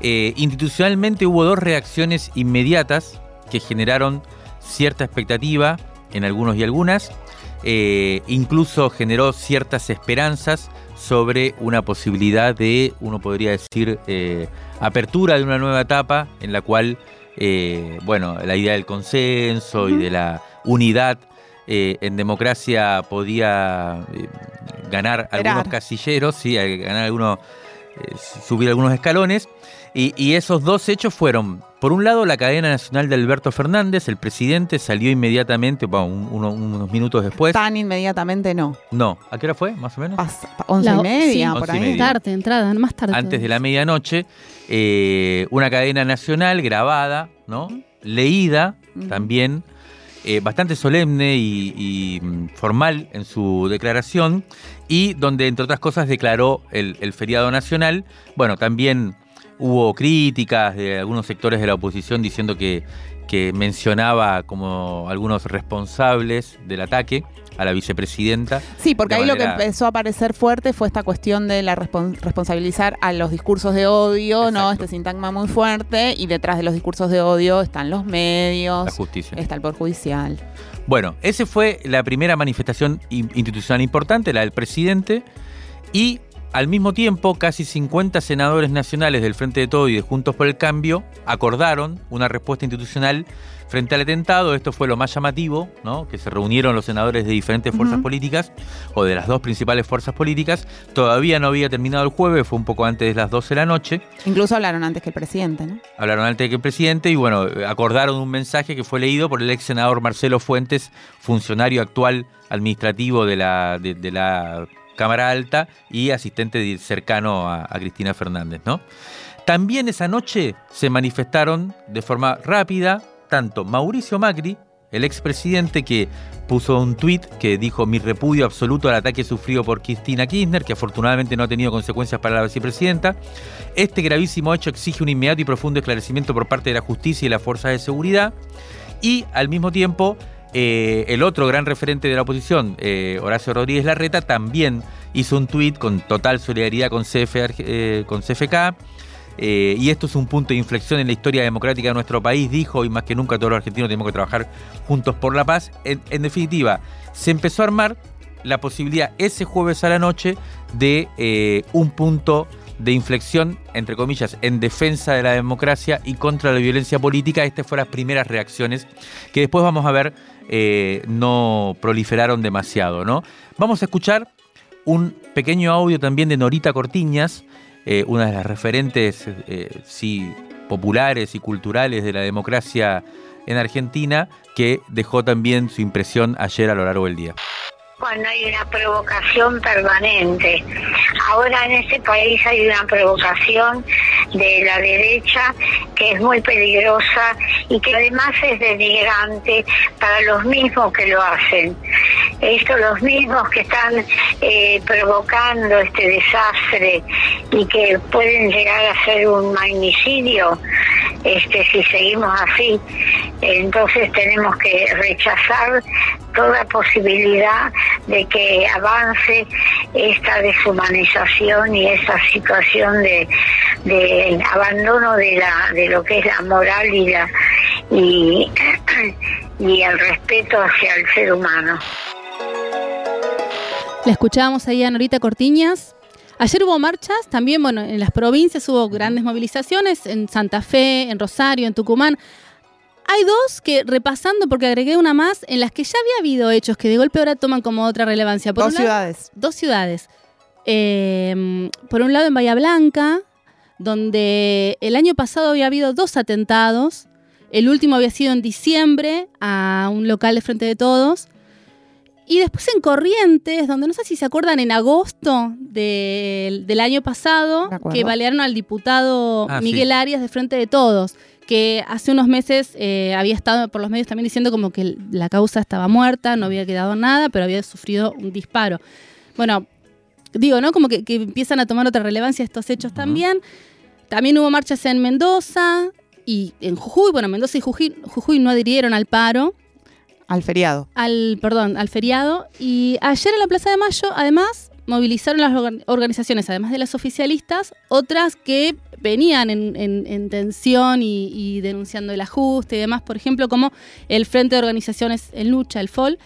Eh, institucionalmente hubo dos reacciones inmediatas que generaron cierta expectativa en algunos y algunas. Eh, incluso generó ciertas esperanzas sobre una posibilidad de, uno podría decir, eh, apertura de una nueva etapa en la cual, eh, bueno, la idea del consenso y de la unidad en democracia podía ganar algunos Esperar. casilleros, sí, ganar algunos, subir algunos escalones. Y, y esos dos hechos fueron, por un lado, la cadena nacional de Alberto Fernández, el presidente salió inmediatamente, bueno, un- uno- unos minutos después. Tan inmediatamente no. No, ¿a qué hora fue, más o menos? once y La- media, sí, por Once y ahí. media. Tarde, entrada, más tarde. Antes de la medianoche, eh, una cadena nacional grabada, ¿no? Leída también, eh, bastante solemne y, y, mm, formal en su declaración, y donde, entre otras cosas, declaró el, el feriado nacional. Bueno, también hubo críticas de algunos sectores de la oposición diciendo que, que mencionaba como algunos responsables del ataque a la vicepresidenta. Sí, porque ahí lo que empezó a aparecer fuerte fue esta cuestión de la responsabilizar a los discursos de odio, ¿no? Este sintagma muy fuerte, y detrás de los discursos de odio están los medios, La justicia. está el Poder Judicial. Bueno, esa fue la primera manifestación in- institucional importante, la del presidente, y Al mismo tiempo, casi 50 senadores nacionales del Frente de Todo y de Juntos por el Cambio acordaron una respuesta institucional frente al atentado. Esto fue lo más llamativo, ¿no? que se reunieron los senadores de diferentes fuerzas políticas o de las dos principales fuerzas políticas. Todavía no había terminado el jueves, fue un poco antes de las 12 de la noche. Incluso hablaron antes que el presidente, ¿no? Hablaron antes que el presidente y bueno, acordaron un mensaje que fue leído por el ex senador Marcelo Fuentes, funcionario actual administrativo de la, de, de la Cámara Alta y asistente cercano a, a Cristina Fernández, ¿no? También esa noche se manifestaron de forma rápida tanto Mauricio Macri, el expresidente que puso un tuit que dijo mi repudio absoluto al ataque sufrido por Cristina Kirchner, que afortunadamente no ha tenido consecuencias para la vicepresidenta. Este gravísimo hecho exige un inmediato y profundo esclarecimiento por parte de la justicia y las fuerzas de seguridad. Y al mismo tiempo, eh, el otro gran referente de la oposición, eh, Horacio Rodríguez Larreta, también hizo un tuit con total solidaridad con, CF, eh, CFK. Y esto es un punto de inflexión en la historia democrática de nuestro país, dijo, y más que nunca todos los argentinos tenemos que trabajar juntos por la paz. En, en definitiva, se empezó a armar la posibilidad ese jueves a la noche de un punto de inflexión, entre comillas, en defensa de la democracia y contra la violencia política. Estas fueron las primeras reacciones que después vamos a ver eh, no proliferaron demasiado, ¿no? Vamos a escuchar un pequeño audio también de Norita Cortiñas, eh, una de las referentes, eh, sí, populares y culturales de la democracia en Argentina, que dejó también su impresión ayer a lo largo del día. Cuando hay una provocación permanente. Ahora en este país hay una provocación de la derecha que es muy peligrosa y que además es denigrante para los mismos que lo hacen. Esto, los mismos que están eh, provocando este desastre y que pueden llegar a ser un magnicidio este, si seguimos así. Entonces tenemos que rechazar toda posibilidad de que avance esta deshumanización y esa situación de, abandono de la de lo que es la moral y la y el respeto hacia el ser humano. La escuchábamos ahí a Norita Cortiñas. Ayer hubo marchas, también, bueno, en las provincias hubo grandes movilizaciones, en Santa Fe, en Rosario, en Tucumán. Hay dos que, repasando, porque agregué una más, en las que ya había habido hechos que de golpe ahora toman como otra relevancia. Por Dos ciudades. Dos ciudades. Eh, por un lado en Bahía Blanca, donde el año pasado había habido dos atentados. El último había sido en diciembre a un local de Frente de Todos. Y después en Corrientes, donde no sé si se acuerdan, en agosto del, del año pasado, que balearon al diputado Ah, sí. Miguel Arias de Frente de Todos, que hace unos meses eh, había estado por los medios también diciendo como que la causa estaba muerta, no había quedado nada, pero había sufrido un disparo. Bueno, digo, ¿no? Como que, que empiezan a tomar otra relevancia estos hechos también. También hubo marchas en Mendoza y en Jujuy. Bueno, Mendoza y Jujuy, Jujuy no adhirieron al paro Al feriado. al, perdón, al feriado. Y ayer en la Plaza de Mayo, además, movilizaron las organ- organizaciones, además de las oficialistas, otras que venían en, en- en tensión y, y denunciando el ajuste y demás, por ejemplo, como el Frente de Organizaciones en Lucha, el FOL,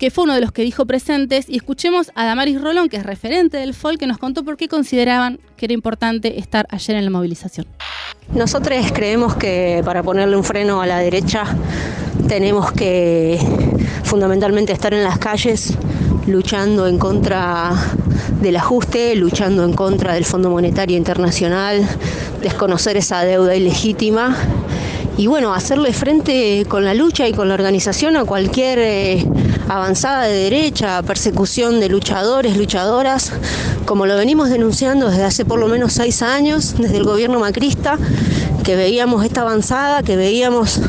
que fue uno de los que dijo presentes. Y escuchemos a Damaris Rolón, que es referente del FOL, que nos contó por qué consideraban que era importante estar ayer en la movilización. Nosotros creemos que para ponerle un freno a la derecha tenemos que fundamentalmente estar en las calles luchando en contra del ajuste, luchando en contra del Fondo Monetario Internacional, desconocer esa deuda ilegítima y bueno, hacerle frente con la lucha y con la organización a cualquier eh, avanzada de derecha, persecución de luchadores, luchadoras, como lo venimos denunciando desde hace por lo menos seis años, desde el gobierno macrista, que veíamos esta avanzada, que veíamos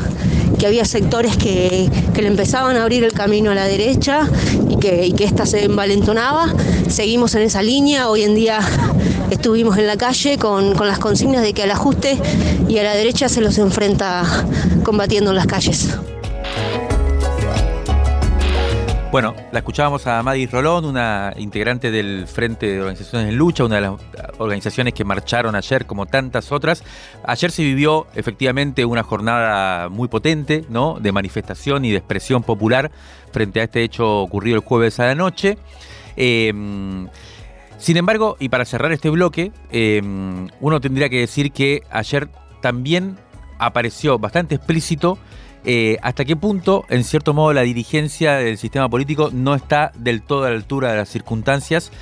que había sectores que, que le empezaban a abrir el camino a la derecha y que, y que esta se envalentonaba. Seguimos en esa línea, hoy en día estuvimos en la calle con, con las consignas de que al ajuste y a la derecha se los enfrenta combatiendo en las calles. Bueno, la escuchábamos a Madis Rolón, una integrante del Frente de Organizaciones en Lucha, una de las organizaciones que marcharon ayer, como tantas otras. Ayer se vivió efectivamente una jornada muy potente, ¿no? De manifestación y de expresión popular frente a este hecho ocurrido el jueves a la noche. Eh, Sin embargo, y para cerrar este bloque, eh, uno tendría que decir que ayer también apareció bastante explícito eh, hasta qué punto, en cierto modo, la dirigencia del sistema político no está del todo a la altura de las circunstancias.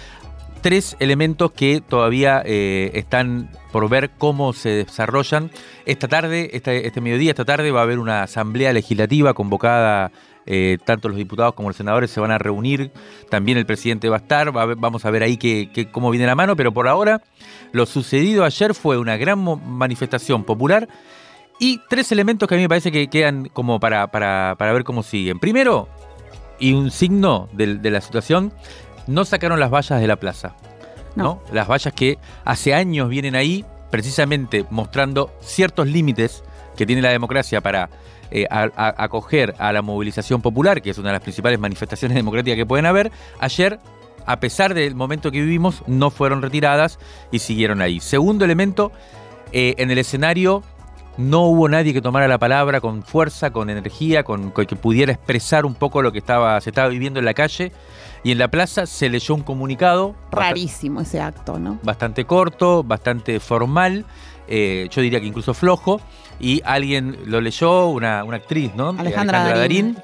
Tres elementos que todavía eh, están por ver cómo se desarrollan. Esta tarde, este, este mediodía, esta tarde va a haber una asamblea legislativa convocada eh, tanto los diputados como los senadores se van a reunir, también el presidente va a estar, vamos a ver ahí qué- cómo viene la mano, pero por ahora lo sucedido ayer fue una gran manifestación popular y tres elementos que a mí me parece que quedan como para, para, para ver cómo siguen. Primero, y un signo de, la situación, no sacaron las vallas de la plaza. ¿no? Las vallas que hace años vienen ahí precisamente mostrando ciertos límites que tiene la democracia para eh, a- a- acoger a la movilización popular, que es una de las principales manifestaciones democráticas que pueden haber. Ayer, a pesar del momento que vivimos, no fueron retiradas y siguieron ahí. Segundo elemento, eh, en el escenario no hubo nadie que tomara la palabra con fuerza, con energía, con, con que pudiera expresar un poco lo que estaba, se estaba viviendo en la calle. Y en la plaza se leyó un comunicado Rarísimo ese acto, ¿no? bastante corto, bastante formal, eh, yo diría que incluso flojo, y alguien lo leyó, una, una actriz, ¿no? Eh, Alejandra Darín.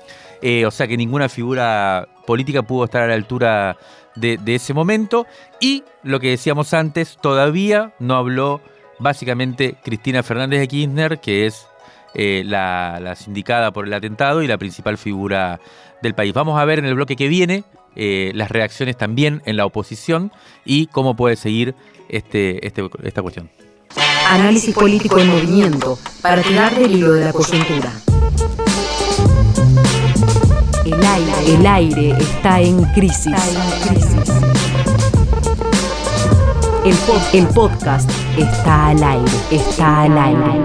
Eh, o sea que ninguna figura política pudo estar a la altura de, de ese momento. Y lo que decíamos antes, todavía no habló básicamente Cristina Fernández de Kirchner, que es eh, la, sindicada por el atentado y la principal figura del país. Vamos a ver en el bloque que viene eh, las reacciones también en la oposición y cómo puede seguir este, este- esta cuestión. Análisis político en movimiento para tirar del hilo de la coyuntura. El aire, el aire está en crisis. El podcast está al aire, está al aire.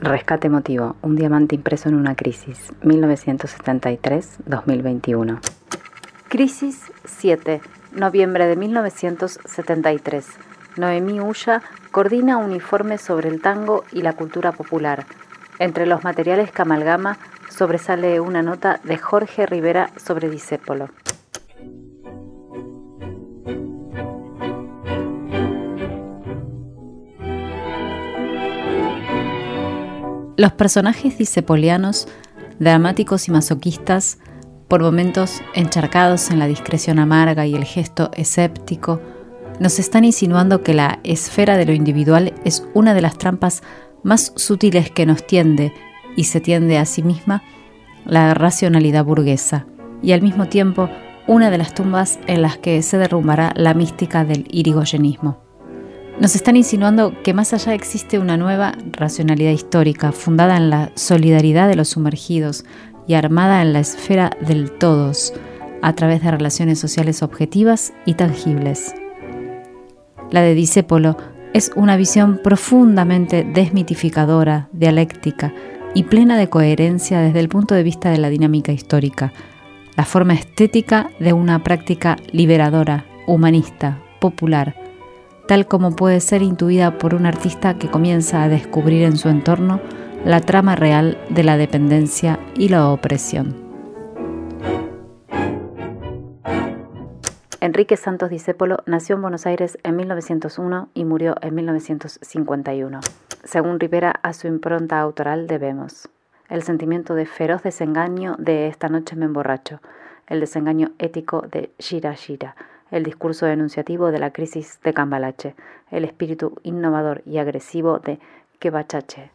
Rescate emotivo, un diamante impreso en una crisis, 1973-2021. Crisis 7, noviembre de 1973. Noemí Ulla coordina un informe sobre el tango y la cultura popular. Entre los materiales que amalgama sobresale una nota de Jorge Rivera sobre Discépolo. Los personajes disepolianos, dramáticos y masoquistas, por momentos encharcados en la discreción amarga y el gesto escéptico, nos están insinuando que la esfera de lo individual es una de las trampas más sutiles que nos tiende y se tiende a sí misma la racionalidad burguesa, y al mismo tiempo una de las tumbas en las que se derrumbará la mística del irigoyenismo. Nos están insinuando que más allá existe una nueva racionalidad histórica fundada en la solidaridad de los sumergidos y armada en la esfera del todos, a través de relaciones sociales objetivas y tangibles. La de Discépolo es una visión profundamente desmitificadora, dialéctica y plena de coherencia desde el punto de vista de la dinámica histórica, la forma estética de una práctica liberadora, humanista, popular, tal como puede ser intuida por un artista que comienza a descubrir en su entorno la trama real de la dependencia y la opresión. Enrique Santos Discépolo nació en Buenos Aires en 1901 y murió en 1951. Según Rivera, a su impronta autoral debemos el sentimiento de feroz desengaño de Esta noche me emborracho, el desengaño ético de Gira Gira, el discurso denunciativo de la crisis de Cambalache, el espíritu innovador y agresivo de Quebachache.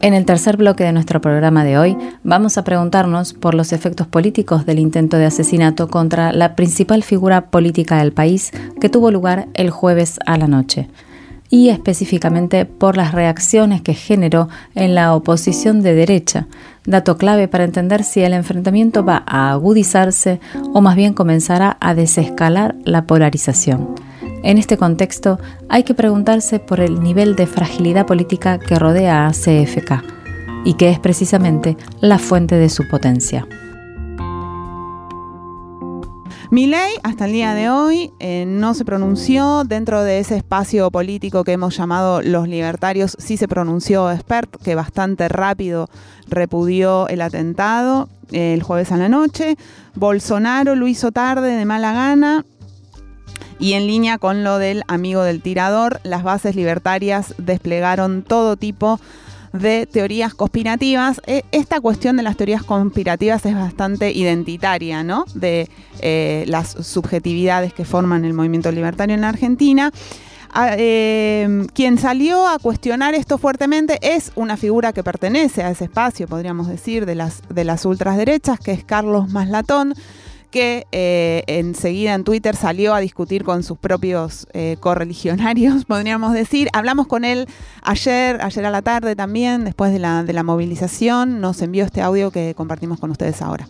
En el tercer bloque de nuestro programa de hoy vamos a preguntarnos por los efectos políticos del intento de asesinato contra la principal figura política del país que tuvo lugar el jueves a la noche y específicamente por las reacciones que generó en la oposición de derecha, dato clave para entender si el enfrentamiento va a agudizarse o más bien comenzará a desescalar la polarización. En este contexto hay que preguntarse por el nivel de fragilidad política que rodea a CFK y que es precisamente la fuente de su potencia. Milei, hasta el día de hoy, eh, no se pronunció dentro de ese espacio político que hemos llamado los libertarios. Sí se pronunció Expert, que bastante rápido repudió el atentado eh, el jueves a la noche. Bolsonaro lo hizo tarde, de mala gana. Y en línea con lo del amigo del tirador, las bases libertarias desplegaron todo tipo de teorías conspirativas. E, esta cuestión de las teorías conspirativas es bastante identitaria, ¿no? De eh, las subjetividades que forman el movimiento libertario en la Argentina. Ah, eh, quien salió a cuestionar esto fuertemente es una figura que pertenece a ese espacio, podríamos decir, de las, de las ultraderechas, que es Carlos Maslatón que eh, enseguida en Twitter salió a discutir con sus propios eh, correligionarios, podríamos decir. Hablamos con él ayer, ayer a la tarde también, después de la, de la movilización. Nos envió este audio que compartimos con ustedes ahora.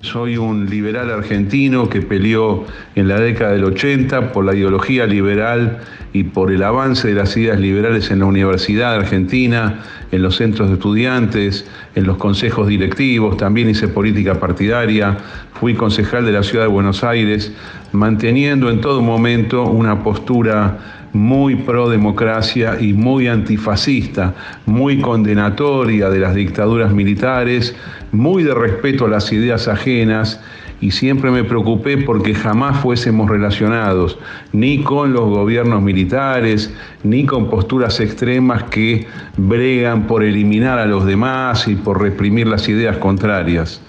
Soy un liberal argentino que peleó en la década del 80 por la ideología liberal y por el avance de las ideas liberales en la Universidad Argentina, en los centros de estudiantes, en los consejos directivos, también hice política partidaria, fui concejal de la Ciudad de Buenos Aires, manteniendo en todo momento una postura muy pro democracia y muy antifascista, muy condenatoria de las dictaduras militares, muy de respeto a las ideas ajenas y siempre me preocupé porque jamás fuésemos relacionados ni con los gobiernos militares, ni con posturas extremas que bregan por eliminar a los demás y por reprimir las ideas contrarias.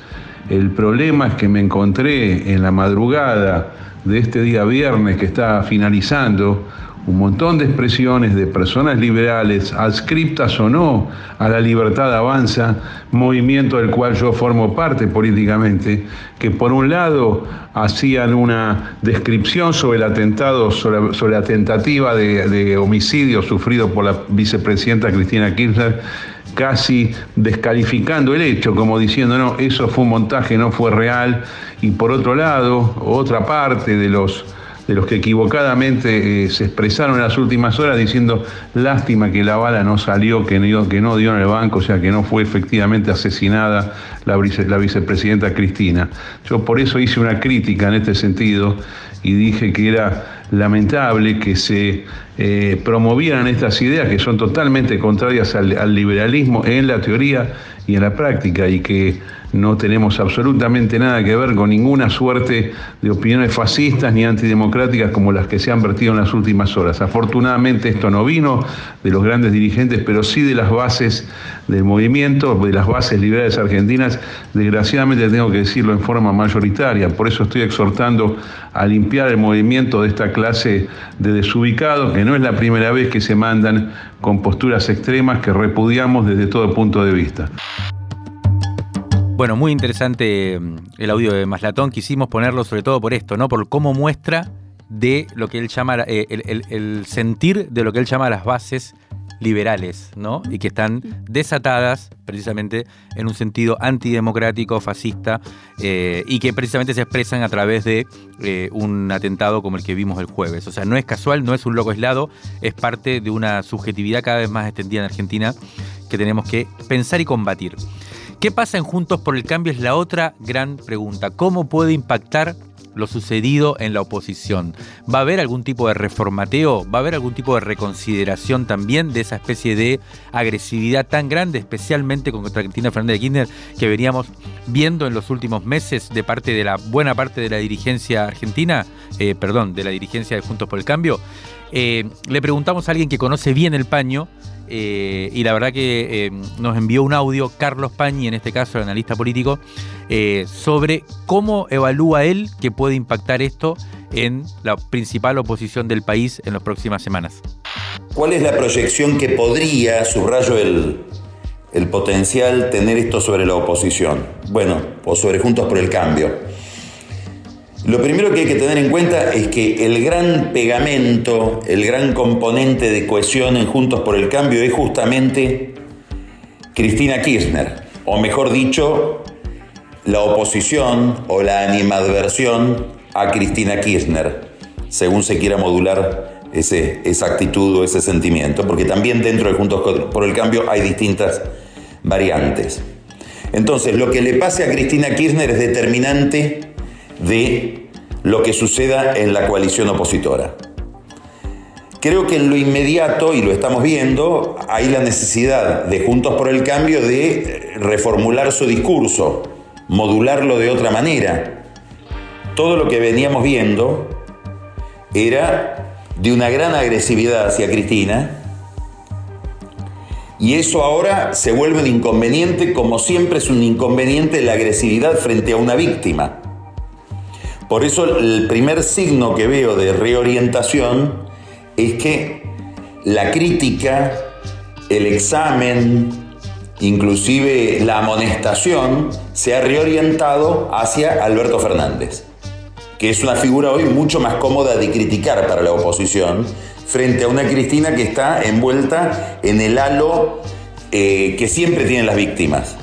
El problema es que me encontré en la madrugada de este día viernes que está finalizando un montón de expresiones de personas liberales, adscriptas o no a la libertad avanza, movimiento del cual yo formo parte políticamente, que por un lado hacían una descripción sobre el atentado, sobre, la tentativa de, homicidio sufrido por la vicepresidenta Cristina Kirchner, casi descalificando el hecho, como diciendo, no, eso fue un montaje, no fue real, y por otro lado, otra parte de los de los que equivocadamente eh, se expresaron en las últimas horas diciendo lástima que la bala no salió, que no, que no dio en el banco, o sea que no fue efectivamente asesinada la, vicepresidenta Cristina. Yo por eso hice una crítica en este sentido y dije que era lamentable que se eh, promovieran estas ideas que son totalmente contrarias al, liberalismo en la teoría y en la práctica y que no tenemos absolutamente nada que ver con ninguna suerte de opiniones fascistas ni antidemocráticas como las que se han vertido en las últimas horas. Afortunadamente esto no vino de los grandes dirigentes, pero sí de las bases del movimiento, de las bases liberales argentinas. Desgraciadamente tengo que decirlo en forma mayoritaria, por eso estoy exhortando a limpiar el movimiento de esta clase de desubicados, que no es la primera vez que se mandan con posturas extremas que repudiamos desde todo punto de vista. Bueno, muy interesante mm, el audio de Maslatón. Quisimos ponerlo sobre todo por esto, ¿no? Por cómo muestra de lo que él llama, eh, el, sentir de lo que él llama las bases liberales, ¿no? Y que están desatadas precisamente en un sentido antidemocrático, fascista, eh, y que precisamente se expresan a través de eh, un atentado como el que vimos el jueves. O sea, no es casual, no es un loco aislado, es parte de una subjetividad cada vez más extendida en Argentina que tenemos que pensar y combatir. ¿Qué pasa en Juntos por el Cambio? Es la otra gran pregunta. ¿Cómo puede impactar lo sucedido en la oposición? ¿Va a haber algún tipo de reformateo? ¿Va a haber algún tipo de reconsideración también de esa especie de agresividad tan grande, especialmente contra Cristina Fernández de Kirchner, que veníamos viendo en los últimos meses de parte de la buena parte de la dirigencia argentina, eh, perdón, de la dirigencia de Juntos por el Cambio? Eh, le preguntamos a alguien que conoce bien el paño eh, y la verdad que eh, nos envió un audio Carlos Pañi, en este caso el analista político, eh, sobre cómo evalúa él que puede impactar esto en la principal oposición del país en las próximas semanas. ¿Cuál es la proyección que podría, subrayo el, el potencial, tener esto sobre la oposición? Bueno, o sobre Juntos por el Cambio. Lo primero que hay que tener en cuenta es que el gran pegamento, el gran componente de cohesión en Juntos por el Cambio es justamente Cristina Kirchner, o mejor dicho, la oposición o la animadversión a Cristina Kirchner, según se quiera modular ese, esa actitud o ese sentimiento, porque también dentro de Juntos por el Cambio hay distintas variantes. Entonces, lo que le pase a Cristina Kirchner es determinante de lo que suceda en la coalición opositora. Creo que en lo inmediato, y lo estamos viendo, hay la necesidad de Juntos por el Cambio de reformular su discurso, modularlo de otra manera. Todo lo que veníamos viendo era de una gran agresividad hacia Cristina, y eso ahora se vuelve un inconveniente, como siempre es un inconveniente la agresividad frente a una víctima. Por eso el primer signo que veo de reorientación es que la crítica, el examen, inclusive la amonestación, se ha reorientado hacia Alberto Fernández, que es una figura hoy mucho más cómoda de criticar para la oposición, frente a una Cristina que está envuelta en el halo eh, que siempre tienen las víctimas.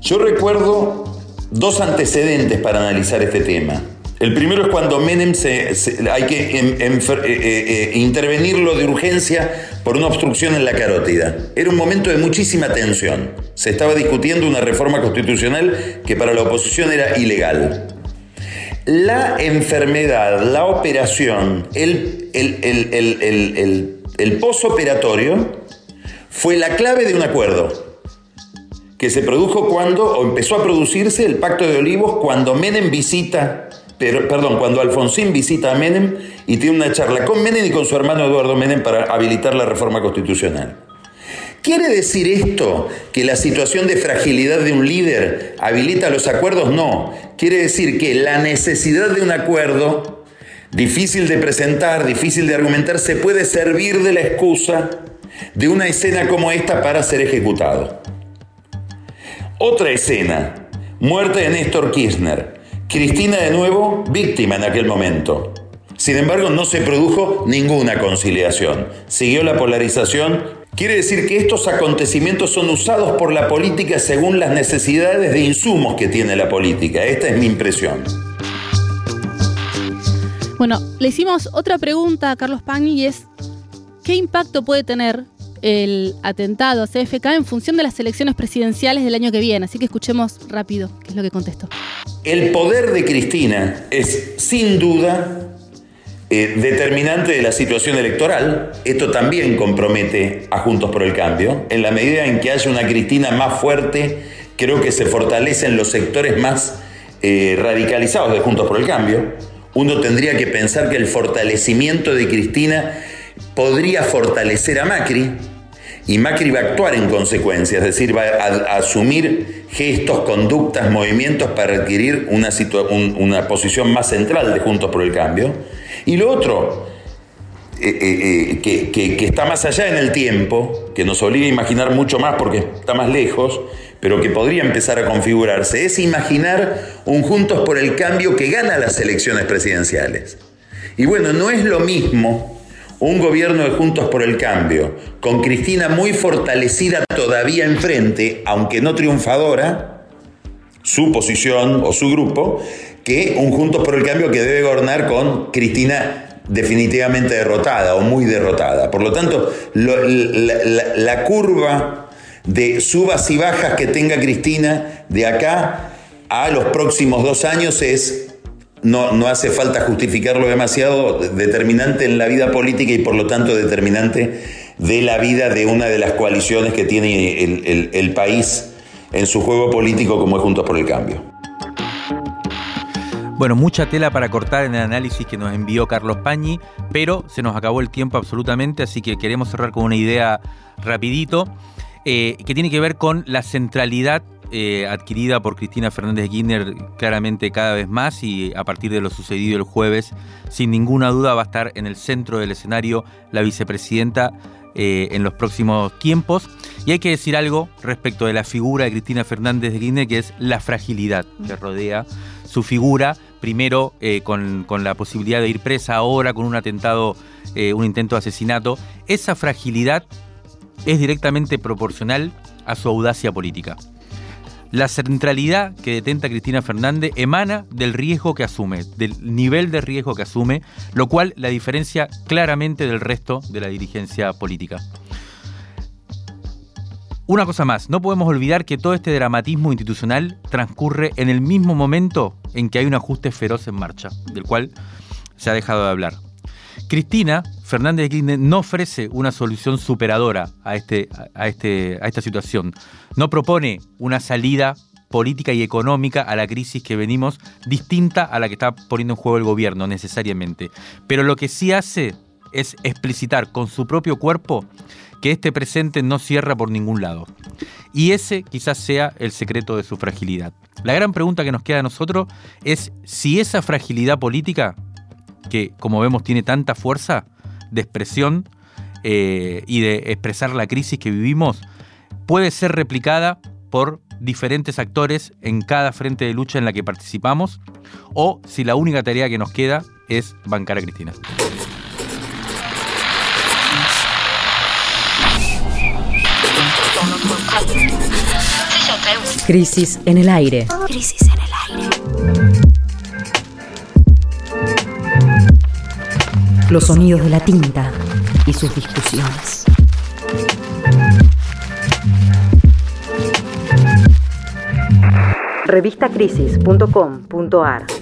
Yo recuerdo dos antecedentes para analizar este tema. El primero es cuando Menem se, hay que em, eh, eh, intervenirlo de urgencia por una obstrucción en la carótida. Era un momento de muchísima tensión. Se estaba discutiendo una reforma constitucional que para la oposición era ilegal. La enfermedad, la operación, el, el, el posoperatorio fue la clave de un acuerdo que se produjo cuando, o empezó a producirse el Pacto de Olivos cuando Menem visita pero, perdón, cuando Alfonsín visita a Menem y tiene una charla con Menem y con su hermano Eduardo Menem para habilitar la reforma constitucional. ¿Quiere decir esto que la situación de fragilidad de un líder habilita los acuerdos? No. Quiere decir que la necesidad de un acuerdo, difícil de presentar, difícil de argumentar, se puede servir de la excusa de una escena como esta para ser ejecutado. Otra escena, muerte de Néstor Kirchner. Cristina de nuevo víctima en aquel momento. Sin embargo, no se produjo ninguna conciliación. Siguió la polarización. Quiere decir que estos acontecimientos son usados por la política según las necesidades de insumos que tiene la política. Esta es mi impresión. Bueno, le hicimos otra pregunta a Carlos Pagni y es, ¿qué impacto puede tener el atentado a CFK en función de las elecciones presidenciales del año que viene. Así que escuchemos rápido qué es lo que contestó. El poder de Cristina es sin duda eh, determinante de la situación electoral. Esto también compromete a Juntos por el Cambio. En la medida en que haya una Cristina más fuerte, creo que se fortalecen los sectores más eh, radicalizados de Juntos por el Cambio. Uno tendría que pensar que el fortalecimiento de Cristina podría fortalecer a Macri, y Macri va a actuar en consecuencia, es decir, va a, asumir gestos, conductas, movimientos para adquirir una, una, posición más central de Juntos por el Cambio. Y lo otro, eh, eh, eh, que, está más allá en el tiempo, que nos obliga a imaginar mucho más porque está más lejos, pero que podría empezar a configurarse, es imaginar un Juntos por el Cambio que gana las elecciones presidenciales. Y bueno, no es lo mismo un gobierno de Juntos por el Cambio, con Cristina muy fortalecida todavía enfrente, aunque no triunfadora, su posición o su grupo, que un Juntos por el Cambio que debe gobernar con Cristina definitivamente derrotada o muy derrotada. Por lo tanto, la curva de subas y bajas que tenga Cristina de acá a los próximos dos años es no, no hace falta justificarlo demasiado, determinante en la vida política y por lo tanto determinante de la vida de una de las coaliciones que tiene el, país en su juego político como es Juntos por el Cambio. Bueno, mucha tela para cortar en el análisis que nos envió Carlos Pañi, pero se nos acabó el tiempo absolutamente, así que queremos cerrar con una idea rapidito, eh, que tiene que ver con la centralidad eh, adquirida por Cristina Fernández de Kirchner claramente cada vez más y a partir de lo sucedido el jueves, sin ninguna duda va a estar en el centro del escenario la vicepresidenta eh, en los próximos tiempos. Y hay que decir algo respecto de la figura de Cristina Fernández de Kirchner, que es la fragilidad que rodea su figura, primero eh, con, con, la posibilidad de ir presa, ahora con un atentado, un intento de asesinato. Esa fragilidad es directamente proporcional a su audacia política. La centralidad que detenta Cristina Fernández emana del riesgo que asume, del nivel de riesgo que asume, lo cual la diferencia claramente del resto de la dirigencia política. Una cosa más, no podemos olvidar que todo este dramatismo institucional transcurre en el mismo momento en que hay un ajuste feroz en marcha, del cual se ha dejado de hablar. Cristina Fernández de Kirchner no ofrece una solución superadora a, este, este, a esta situación. No propone una salida política y económica a la crisis que venimos distinta a la que está poniendo en juego el gobierno necesariamente. Pero lo que sí hace es explicitar con su propio cuerpo que este presente no cierra por ningún lado. Y ese quizás sea el secreto de su fragilidad. La gran pregunta que nos queda a nosotros es si esa fragilidad política, que como vemos tiene tanta fuerza de expresión eh, y de expresar la crisis que vivimos, puede ser replicada por diferentes actores en cada frente de lucha en la que participamos, o si la única tarea que nos queda es bancar a Cristina. Crisis en el aire. Crisis en el aire. Los sonidos de la tinta y sus discusiones. Revistacrisis.com.ar